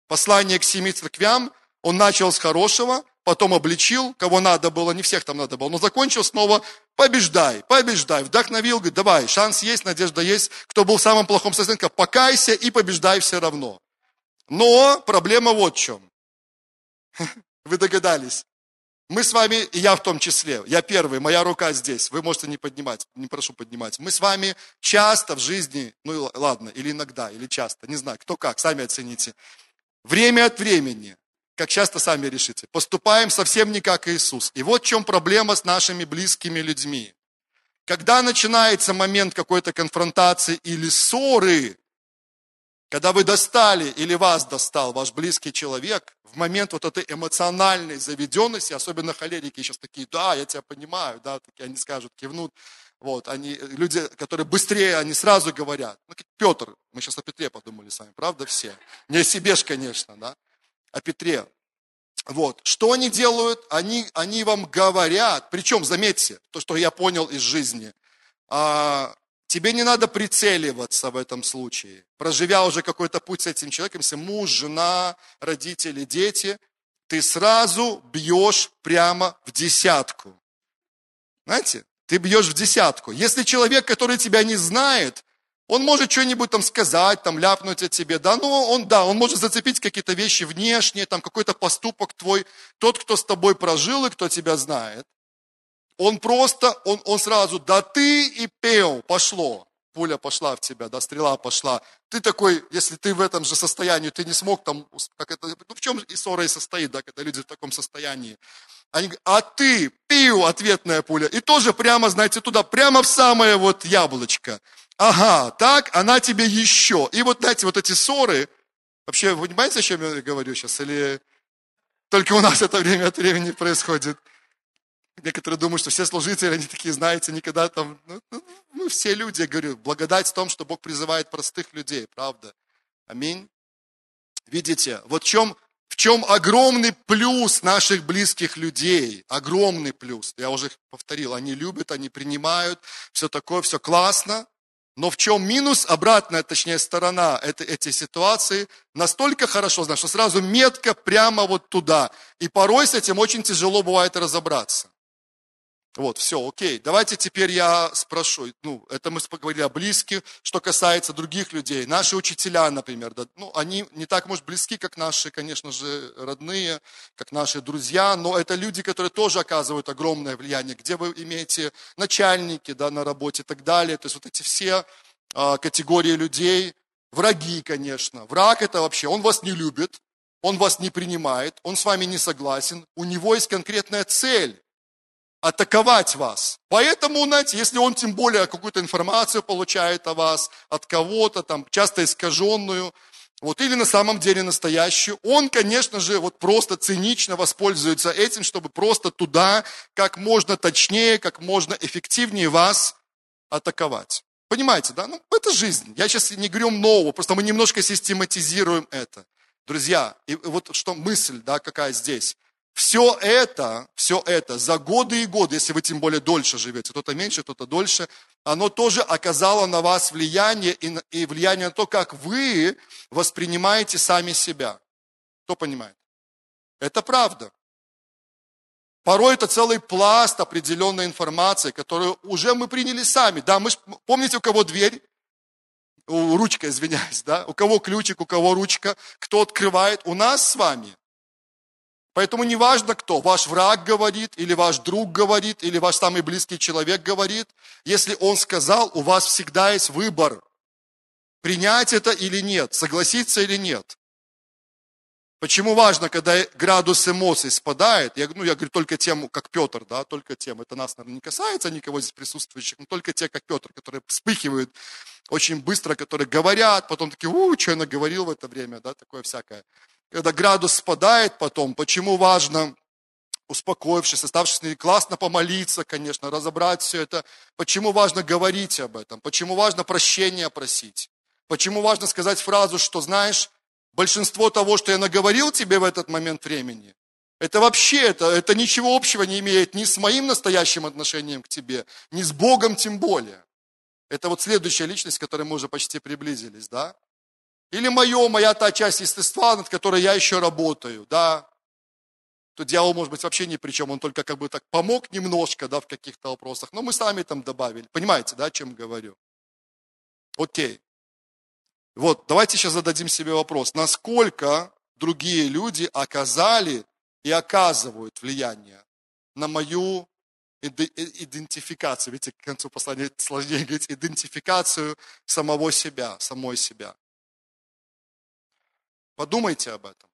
Послание к семи церквям, он начал с хорошего, потом обличил, кого надо было, не всех там надо было, но закончил снова, побеждай, побеждай, вдохновил, говорит, давай, шанс есть, надежда есть, кто был в самом плохом состоянии, покайся и побеждай все равно. Но проблема вот в чем. Вы догадались. Мы с вами, и я в том числе, я первый, моя рука здесь, вы можете не поднимать, не прошу поднимать. Мы с вами часто в жизни, ну ладно, или иногда, или часто, не знаю, кто как, сами оцените. Время от времени как часто сами решите, поступаем совсем не как Иисус. И вот в чем проблема с нашими близкими людьми. Когда начинается момент какой-то конфронтации или ссоры, когда вы достали или вас достал ваш близкий человек, в момент вот этой эмоциональной заведенности, особенно холерики сейчас такие, да, я тебя понимаю, да, такие они скажут, кивнут, вот, они, люди, которые быстрее, они сразу говорят. Ну, Петр, мы сейчас о Петре подумали с вами, правда, все? Не о себе ж, конечно, да? О Петре. Вот. Что они делают? Они, они вам говорят, причем, заметьте, то, что я понял из жизни, а, тебе не надо прицеливаться в этом случае. Проживя уже какой-то путь с этим человеком, если муж, жена, родители, дети, ты сразу бьешь прямо в десятку. Знаете, ты бьешь в десятку. Если человек, который тебя не знает, он может что-нибудь там сказать, там ляпнуть о тебе, да, но он, да, он может зацепить какие-то вещи внешние, там какой-то поступок твой. Тот, кто с тобой прожил и кто тебя знает, он просто, он, он сразу, да ты и пел, пошло. Пуля пошла в тебя, да, стрела пошла. Ты такой, если ты в этом же состоянии, ты не смог там, как это, ну в чем и ссора и состоит, да, когда люди в таком состоянии. Они говорят, а ты, пиу, ответная пуля. И тоже прямо, знаете, туда, прямо в самое вот яблочко. Ага, так, она тебе еще. И вот, знаете, вот эти ссоры, вообще, вы понимаете, о чем я говорю сейчас? Или только у нас это время от времени происходит? Некоторые думают, что все служители, они такие, знаете, никогда там, ну, ну, ну все люди, я говорю, благодать в том, что Бог призывает простых людей, правда? Аминь. Видите, вот в чем, в чем огромный плюс наших близких людей, огромный плюс. Я уже повторил, они любят, они принимают, все такое, все классно, Но в чем минус, обратная, точнее, сторона это, этой ситуации, настолько хорошо знаешь, что сразу метко прямо вот туда. И порой с этим очень тяжело бывает разобраться. Вот, все, окей. Давайте теперь я спрошу. Ну, это мы поговорили о близких, что касается других людей. Наши учителя, например, да, ну, они не так, может, близки, как наши, конечно же, родные, как наши друзья, но это люди, которые тоже оказывают огромное влияние. Где вы имеете начальники, да, на работе и так далее. То есть вот эти все а, категории людей, враги, конечно. Враг это вообще, он вас не любит, он вас не принимает, он с вами не согласен, у него есть конкретная цель атаковать вас. Поэтому, знаете, если он тем более какую-то информацию получает о вас от кого-то, там, часто искаженную, вот, или на самом деле настоящую, он, конечно же, вот просто цинично воспользуется этим, чтобы просто туда как можно точнее, как можно эффективнее вас атаковать. Понимаете, да? Ну, это жизнь. Я сейчас не говорю нового, просто мы немножко систематизируем это. Друзья, и вот что мысль, да, какая здесь. Все это, все это за годы и годы, если вы тем более дольше живете, кто-то меньше, кто-то дольше, оно тоже оказало на вас влияние и, и влияние на то, как вы воспринимаете сами себя. Кто понимает? Это правда. Порой это целый пласт определенной информации, которую уже мы приняли сами. Да, мы ж, помните, у кого дверь? У, ручка, извиняюсь, да? У кого ключик, у кого ручка? Кто открывает? У нас с вами – Поэтому не важно кто, ваш враг говорит, или ваш друг говорит, или ваш самый близкий человек говорит. Если он сказал, у вас всегда есть выбор, принять это или нет, согласиться или нет. Почему важно, когда градус эмоций спадает, я, ну, я говорю только тем, как Петр, да, только тем, это нас, наверное, не касается никого здесь присутствующих, но только те, как Петр, которые вспыхивают очень быстро, которые говорят, потом такие, у, что я наговорил в это время, да, такое всякое когда градус спадает потом, почему важно, успокоившись, оставшись классно помолиться, конечно, разобрать все это, почему важно говорить об этом, почему важно прощения просить, почему важно сказать фразу, что знаешь, большинство того, что я наговорил тебе в этот момент времени, это вообще, это, это ничего общего не имеет ни с моим настоящим отношением к тебе, ни с Богом тем более. Это вот следующая личность, к которой мы уже почти приблизились, да? Или мое, моя та часть естества, над которой я еще работаю, да. То дьявол, может быть, вообще ни при чем, он только как бы так помог немножко, да, в каких-то вопросах, но мы сами там добавили. Понимаете, да, о чем говорю? Окей. Вот, давайте сейчас зададим себе вопрос, насколько другие люди оказали и оказывают влияние на мою идентификацию, видите, к концу послания сложнее говорить, идентификацию самого себя, самой себя. Подумайте об этом.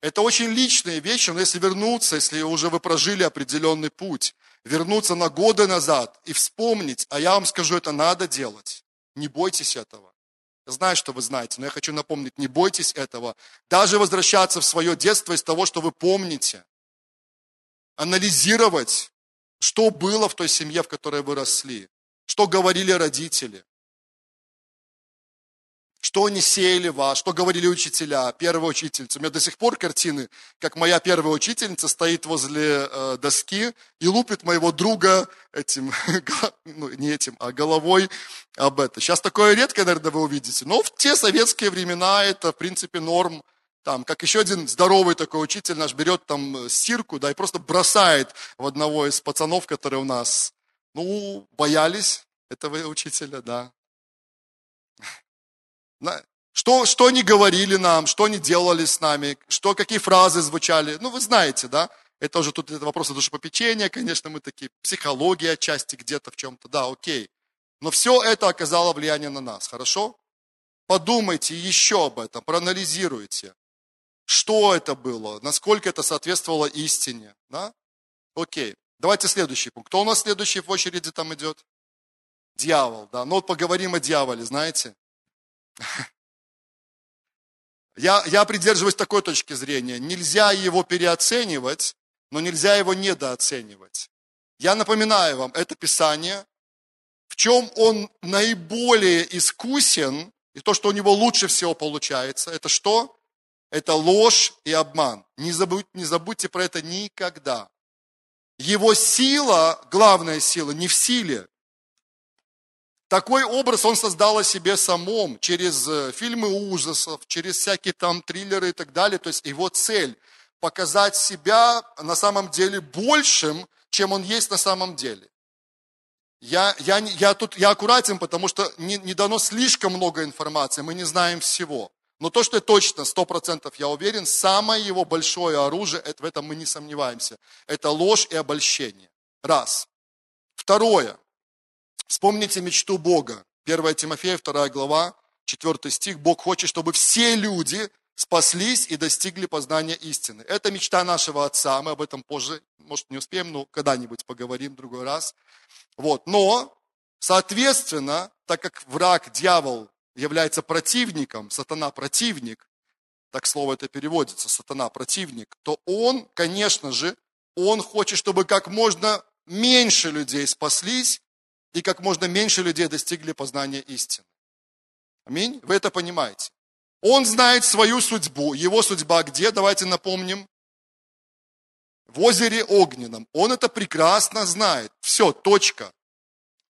Это очень личные вещи, но если вернуться, если уже вы прожили определенный путь, вернуться на годы назад и вспомнить, а я вам скажу, это надо делать. Не бойтесь этого. Я знаю, что вы знаете, но я хочу напомнить, не бойтесь этого. Даже возвращаться в свое детство из того, что вы помните. Анализировать, что было в той семье, в которой вы росли. Что говорили родители. Что они сеяли вас, что говорили учителя, первая учительница. У меня до сих пор картины, как моя первая учительница стоит возле э, доски и лупит моего друга этим, ну не этим, а головой об это. Сейчас такое редко, наверное, вы увидите. Но в те советские времена это, в принципе, норм. Там, как еще один здоровый такой учитель наш берет там стирку, да, и просто бросает в одного из пацанов, которые у нас, ну, боялись этого учителя, да. Что, что они говорили нам, что они делали с нами, что, какие фразы звучали. Ну, вы знаете, да? Это уже тут это вопросы душепопечения, конечно, мы такие, психология отчасти где-то в чем-то, да, окей. Но все это оказало влияние на нас, хорошо? Подумайте еще об этом, проанализируйте. Что это было, насколько это соответствовало истине, да? Окей. Давайте следующий пункт. Кто у нас следующий в очереди там идет? Дьявол, да. Ну вот поговорим о дьяволе, знаете. Я, я придерживаюсь такой точки зрения. Нельзя его переоценивать, но нельзя его недооценивать. Я напоминаю вам, это Писание, в чем он наиболее искусен, и то, что у него лучше всего получается, это что? Это ложь и обман. Не, забудь, не забудьте про это никогда. Его сила, главная сила, не в силе, Такой образ он создал о себе самом через э, фильмы ужасов, через всякие там триллеры и так далее. То есть его цель – показать себя на самом деле большим, чем он есть на самом деле. Я, я, я тут я аккуратен, потому что не, не дано слишком много информации, мы не знаем всего. Но то, что точно, сто процентов я уверен, самое его большое оружие, это, в этом мы не сомневаемся, это ложь и обольщение. Раз. Второе. Вспомните мечту Бога. 1 Тимофея, 2 глава, 4 стих. Бог хочет, чтобы все люди спаслись и достигли познания истины. Это мечта нашего Отца. Мы об этом позже, может, не успеем, но когда-нибудь поговорим в другой раз. Вот. Но, соответственно, так как враг, дьявол, является противником, сатана противник, так слово это переводится, сатана противник, то он, конечно же, он хочет, чтобы как можно меньше людей спаслись и как можно меньше людей достигли познания истины. Аминь? Вы это понимаете? Он знает свою судьбу. Его судьба где? Давайте напомним. В озере Огненном. Он это прекрасно знает. Все, точка.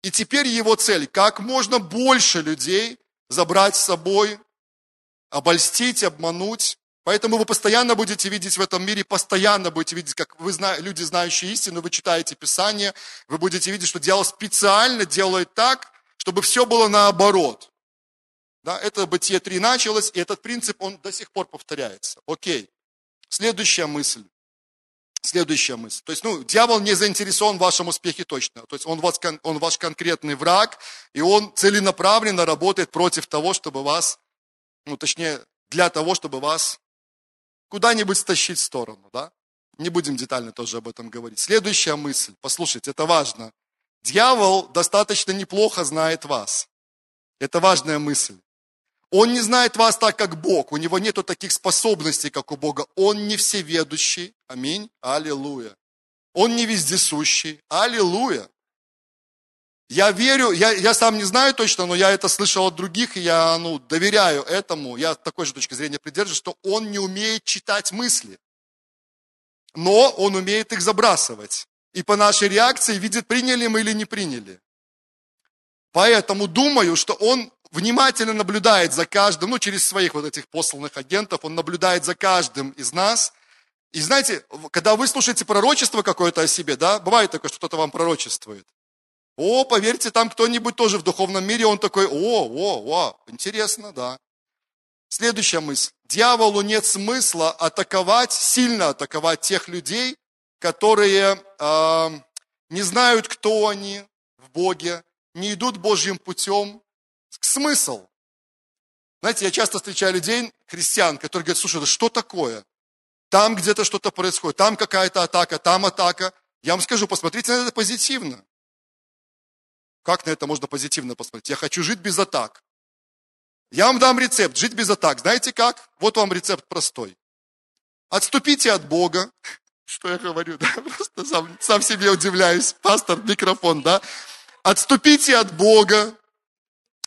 И теперь его цель, как можно больше людей забрать с собой, обольстить, обмануть. Поэтому вы постоянно будете видеть в этом мире, постоянно будете видеть, как вы, люди, знающие истину, вы читаете Писание, вы будете видеть, что дьявол специально делает так, чтобы все было наоборот. Да, это Бытие 3 началось, и этот принцип, он до сих пор повторяется. Окей. Следующая мысль. Следующая мысль. То есть, ну, дьявол не заинтересован в вашем успехе точно. То есть, он, вас, он ваш конкретный враг, и он целенаправленно работает против того, чтобы вас, ну, точнее, для того, чтобы вас куда-нибудь стащить в сторону, да? Не будем детально тоже об этом говорить. Следующая мысль, послушайте, это важно. Дьявол достаточно неплохо знает вас. Это важная мысль. Он не знает вас так, как Бог. У него нету таких способностей, как у Бога. Он не всеведущий. Аминь. Аллилуйя. Он не вездесущий. Аллилуйя. Я верю, я, я сам не знаю точно, но я это слышал от других, и я ну, доверяю этому. Я такой же точки зрения придерживаюсь, что он не умеет читать мысли. Но он умеет их забрасывать. И по нашей реакции видит, приняли мы или не приняли. Поэтому думаю, что он внимательно наблюдает за каждым, ну, через своих вот этих посланных агентов, он наблюдает за каждым из нас. И знаете, когда вы слушаете пророчество какое-то о себе, да, бывает такое, что кто-то вам пророчествует. О, поверьте, там кто-нибудь тоже в духовном мире, он такой, о, о, о, интересно, да. Следующая мысль. Дьяволу нет смысла атаковать, сильно атаковать тех людей, которые э, не знают, кто они в Боге, не идут Божьим путем, смысл? Знаете, я часто встречаю людей, христиан, которые говорят, слушай, да что такое? Там где-то что-то происходит, там какая-то атака, там атака. Я вам скажу, посмотрите на это позитивно. Как на это можно позитивно посмотреть? Я хочу жить без атак. Я вам дам рецепт, жить без атак. Знаете как? Вот вам рецепт простой. Отступите от Бога. Что я говорю, да? Просто сам, сам себе удивляюсь. Пастор, микрофон, да? Отступите от Бога,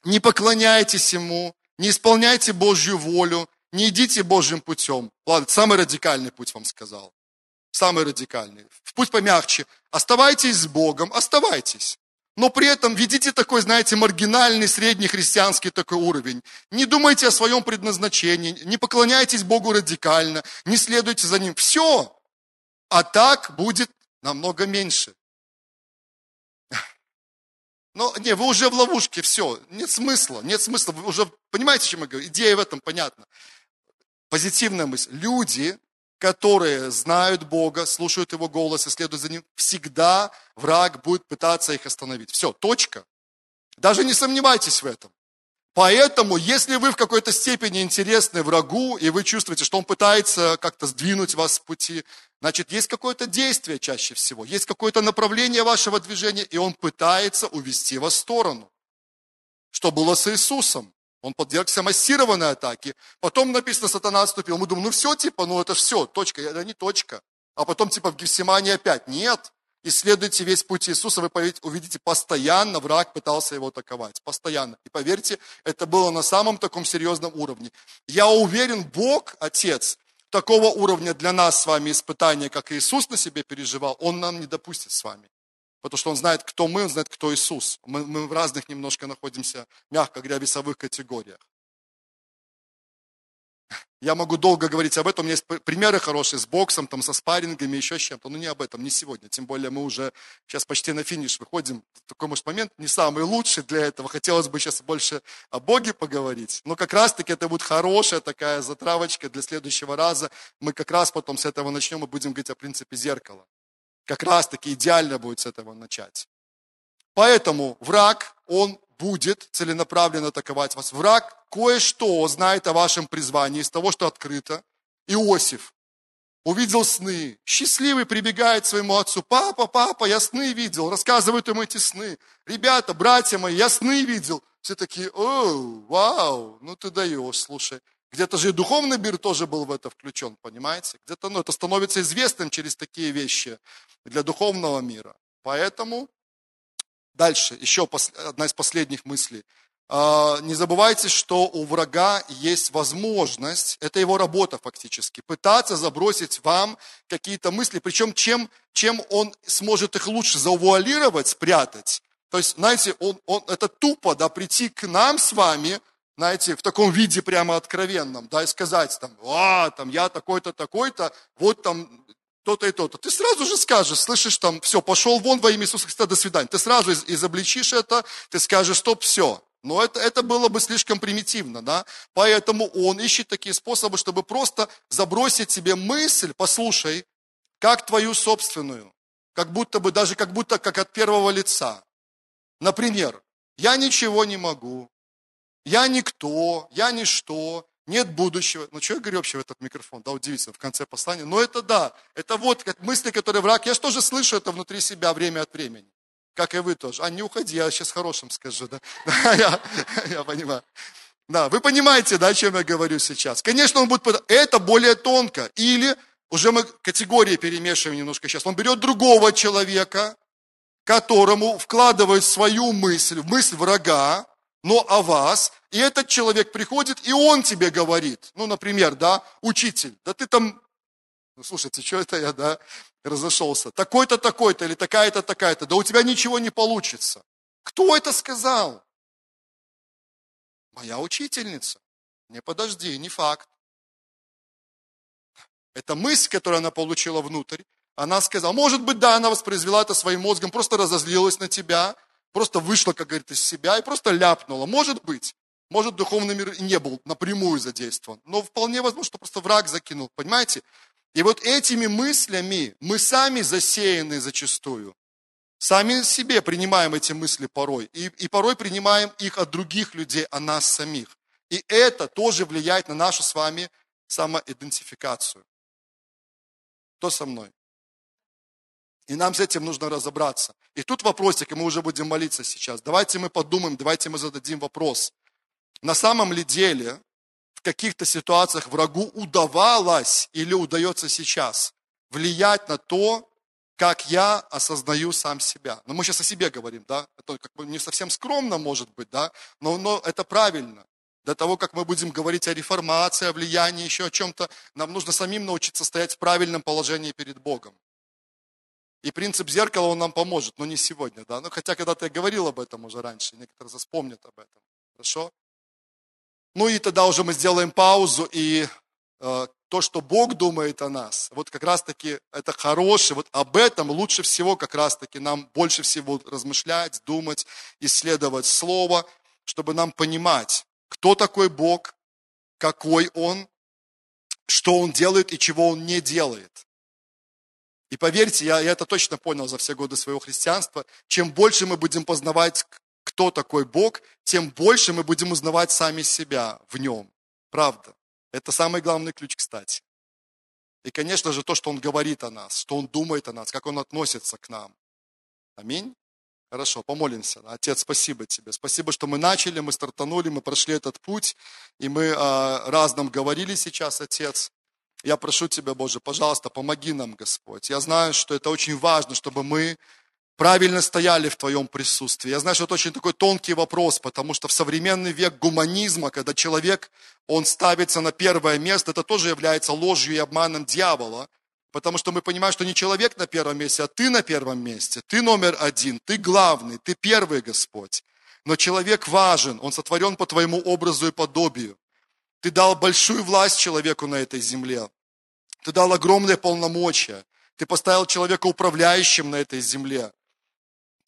не поклоняйтесь Ему, не исполняйте Божью волю, не идите Божьим путем. Ладно, самый радикальный путь вам сказал. Самый радикальный. В путь помягче. Оставайтесь с Богом, оставайтесь. Но при этом ведите такой, знаете, маргинальный, средний христианский такой уровень. Не думайте о своем предназначении, не поклоняйтесь Богу радикально, не следуйте за Ним. Все. А так будет намного меньше. Но не, вы уже в ловушке, все, нет смысла, нет смысла, вы уже понимаете, о чем я говорю? Идея в этом понятна. Позитивная мысль. Люди, которые знают Бога, слушают Его голос и следуют за Ним, всегда враг будет пытаться их остановить. Все, точка. Даже не сомневайтесь в этом. Поэтому, если вы в какой-то степени интересны врагу, и вы чувствуете, что он пытается как-то сдвинуть вас с пути, значит, есть какое-то действие чаще всего, есть какое-то направление вашего движения, и он пытается увести вас в сторону. Что было с Иисусом? Он подвергся массированной атаке. Потом написано, сатана отступил. Мы думаем, ну все, типа, ну это все, точка. Это не точка. А потом, типа, в Гефсимане опять. Нет исследуйте весь путь Иисуса, вы увидите, постоянно враг пытался его атаковать. Постоянно. И поверьте, это было на самом таком серьезном уровне. Я уверен, Бог, Отец, такого уровня для нас с вами испытания, как Иисус на себе переживал, Он нам не допустит с вами. Потому что он знает, кто мы, он знает, кто Иисус. Мы, мы в разных немножко находимся, мягко говоря, весовых категориях. Я могу долго говорить об этом. У меня есть примеры хорошие с боксом, там, со спаррингами, еще с чем-то. Но не об этом, не сегодня. Тем более мы уже сейчас почти на финиш выходим. Такой, может, момент не самый лучший для этого. Хотелось бы сейчас больше о Боге поговорить. Но как раз-таки это будет хорошая такая затравочка для следующего раза. Мы как раз потом с этого начнем и будем говорить о принципе зеркала. Как раз-таки идеально будет с этого начать. Поэтому враг, он будет целенаправленно атаковать вас. Враг кое-что знает о вашем призвании из того, что открыто. Иосиф увидел сны. Счастливый прибегает к своему отцу. Папа, папа, я сны видел. Рассказывают ему эти сны. Ребята, братья мои, я сны видел. Все такие, о, вау, ну ты даешь, слушай. Где-то же и духовный мир тоже был в это включен, понимаете? Где-то, ну, это становится известным через такие вещи для духовного мира. Поэтому Дальше, еще одна из последних мыслей. А, не забывайте, что у врага есть возможность, это его работа фактически, пытаться забросить вам какие-то мысли, причем чем, чем он сможет их лучше завуалировать, спрятать. То есть, знаете, он, он, это тупо, да, прийти к нам с вами, знаете, в таком виде прямо откровенном, да, и сказать там, а, там, я такой-то, такой-то, вот там то-то и то-то. Ты сразу же скажешь, слышишь, там, все, пошел вон во имя Иисуса Христа, до свидания. Ты сразу из, изобличишь это, ты скажешь, стоп, все. Но это, это было бы слишком примитивно, да? Поэтому он ищет такие способы, чтобы просто забросить себе мысль, послушай, как твою собственную, как будто бы, даже как будто как от первого лица. Например, я ничего не могу, я никто, я ничто, нет будущего. Ну, что я говорю вообще в этот микрофон? Да, удивительно, в конце послания. Но это да, это вот мысли, которые враг. Я же тоже слышу это внутри себя время от времени. Как и вы тоже. А не уходи, я сейчас хорошим скажу, да я, я понимаю. Да, вы понимаете, да, о чем я говорю сейчас. Конечно, он будет... Это более тонко. Или уже мы категории перемешиваем немножко сейчас. Он берет другого человека, которому вкладывает свою мысль, мысль врага, но о вас, и этот человек приходит, и он тебе говорит, ну, например, да, учитель, да ты там, ну, слушайте, что это я, да, разошелся, такой-то, такой-то, или такая-то, такая-то, да у тебя ничего не получится. Кто это сказал? Моя учительница. Не подожди, не факт. Это мысль, которую она получила внутрь. Она сказала, может быть, да, она воспроизвела это своим мозгом, просто разозлилась на тебя, просто вышла, как говорится, из себя и просто ляпнула. Может быть. Может, духовный мир не был напрямую задействован. Но вполне возможно, что просто враг закинул. Понимаете? И вот этими мыслями мы сами засеяны зачастую. Сами себе принимаем эти мысли порой. И, и порой принимаем их от других людей, о нас самих. И это тоже влияет на нашу с вами самоидентификацию. Кто со мной? И нам с этим нужно разобраться. И тут вопросик, и мы уже будем молиться сейчас. Давайте мы подумаем, давайте мы зададим вопрос. На самом ли деле в каких-то ситуациях врагу удавалось или удается сейчас влиять на то, как я осознаю сам себя. Но мы сейчас о себе говорим, да? Это как бы не совсем скромно, может быть, да? Но, но это правильно. До того, как мы будем говорить о реформации, о влиянии, еще о чем-то, нам нужно самим научиться стоять в правильном положении перед Богом. И принцип зеркала, он нам поможет, но не сегодня, да. Ну, хотя когда-то я говорил об этом уже раньше, некоторые вспомнят об этом. Хорошо? Ну и тогда уже мы сделаем паузу, и э, то, что Бог думает о нас, вот как раз-таки это хорошее, вот об этом лучше всего как раз-таки нам больше всего размышлять, думать, исследовать Слово, чтобы нам понимать, кто такой Бог, какой Он, что Он делает и чего Он не делает. И поверьте, я, я это точно понял за все годы своего христианства. Чем больше мы будем познавать, кто такой Бог, тем больше мы будем узнавать сами себя в нем. Правда. Это самый главный ключ, кстати. И, конечно же, то, что Он говорит о нас, что Он думает о нас, как Он относится к нам. Аминь. Хорошо, помолимся. Отец, спасибо тебе. Спасибо, что мы начали, мы стартанули, мы прошли этот путь, и мы о разном говорили сейчас, Отец. Я прошу Тебя, Боже, пожалуйста, помоги нам, Господь. Я знаю, что это очень важно, чтобы мы правильно стояли в Твоем присутствии. Я знаю, что это очень такой тонкий вопрос, потому что в современный век гуманизма, когда человек, он ставится на первое место, это тоже является ложью и обманом дьявола, Потому что мы понимаем, что не человек на первом месте, а ты на первом месте. Ты номер один, ты главный, ты первый, Господь. Но человек важен, он сотворен по твоему образу и подобию. Ты дал большую власть человеку на этой земле. Ты дал огромные полномочия. Ты поставил человека управляющим на этой земле.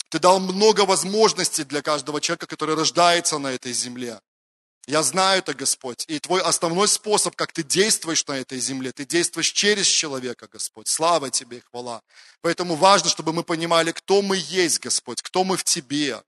Ты дал много возможностей для каждого человека, который рождается на этой земле. Я знаю это, Господь. И Твой основной способ, как Ты действуешь на этой земле, Ты действуешь через человека, Господь. Слава Тебе и хвала. Поэтому важно, чтобы мы понимали, кто мы есть, Господь, кто мы в Тебе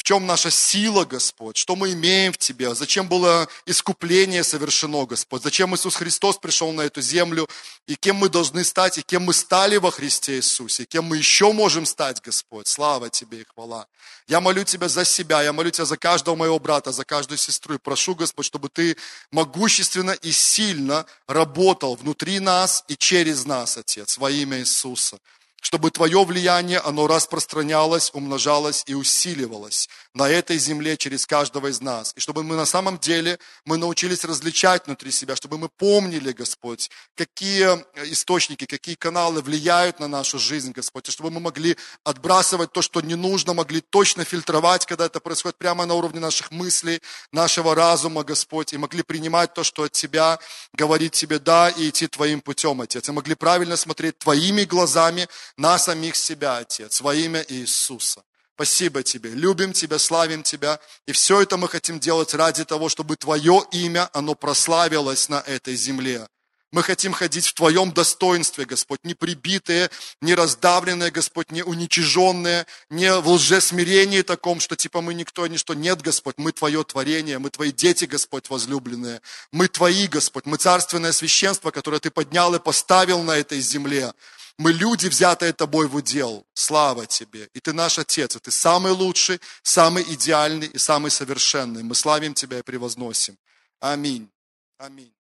в чем наша сила, Господь, что мы имеем в Тебе, зачем было искупление совершено, Господь, зачем Иисус Христос пришел на эту землю, и кем мы должны стать, и кем мы стали во Христе Иисусе, и кем мы еще можем стать, Господь. Слава Тебе и хвала. Я молю Тебя за себя, я молю Тебя за каждого моего брата, за каждую сестру, и прошу, Господь, чтобы Ты могущественно и сильно работал внутри нас и через нас, Отец, во имя Иисуса чтобы Твое влияние, оно распространялось, умножалось и усиливалось на этой земле через каждого из нас. И чтобы мы на самом деле, мы научились различать внутри себя, чтобы мы помнили, Господь, какие источники, какие каналы влияют на нашу жизнь, Господь, и чтобы мы могли отбрасывать то, что не нужно, могли точно фильтровать, когда это происходит прямо на уровне наших мыслей, нашего разума, Господь, и могли принимать то, что от Тебя, говорить Тебе «да» и идти Твоим путем, Отец, и могли правильно смотреть Твоими глазами на самих себя, Отец, во имя Иисуса. Спасибо Тебе, любим Тебя, славим Тебя. И все это мы хотим делать ради того, чтобы Твое имя, оно прославилось на этой земле. Мы хотим ходить в Твоем достоинстве, Господь, не прибитые, не раздавленные, Господь, не уничиженные, не в лжесмирении таком, что типа мы никто и ничто. Нет, Господь, мы Твое творение, мы Твои дети, Господь, возлюбленные. Мы Твои, Господь, мы царственное священство, которое Ты поднял и поставил на этой земле. Мы люди, взятые тобой в удел. Слава тебе. И ты наш Отец, и ты самый лучший, самый идеальный и самый совершенный. Мы славим тебя и превозносим. Аминь. Аминь.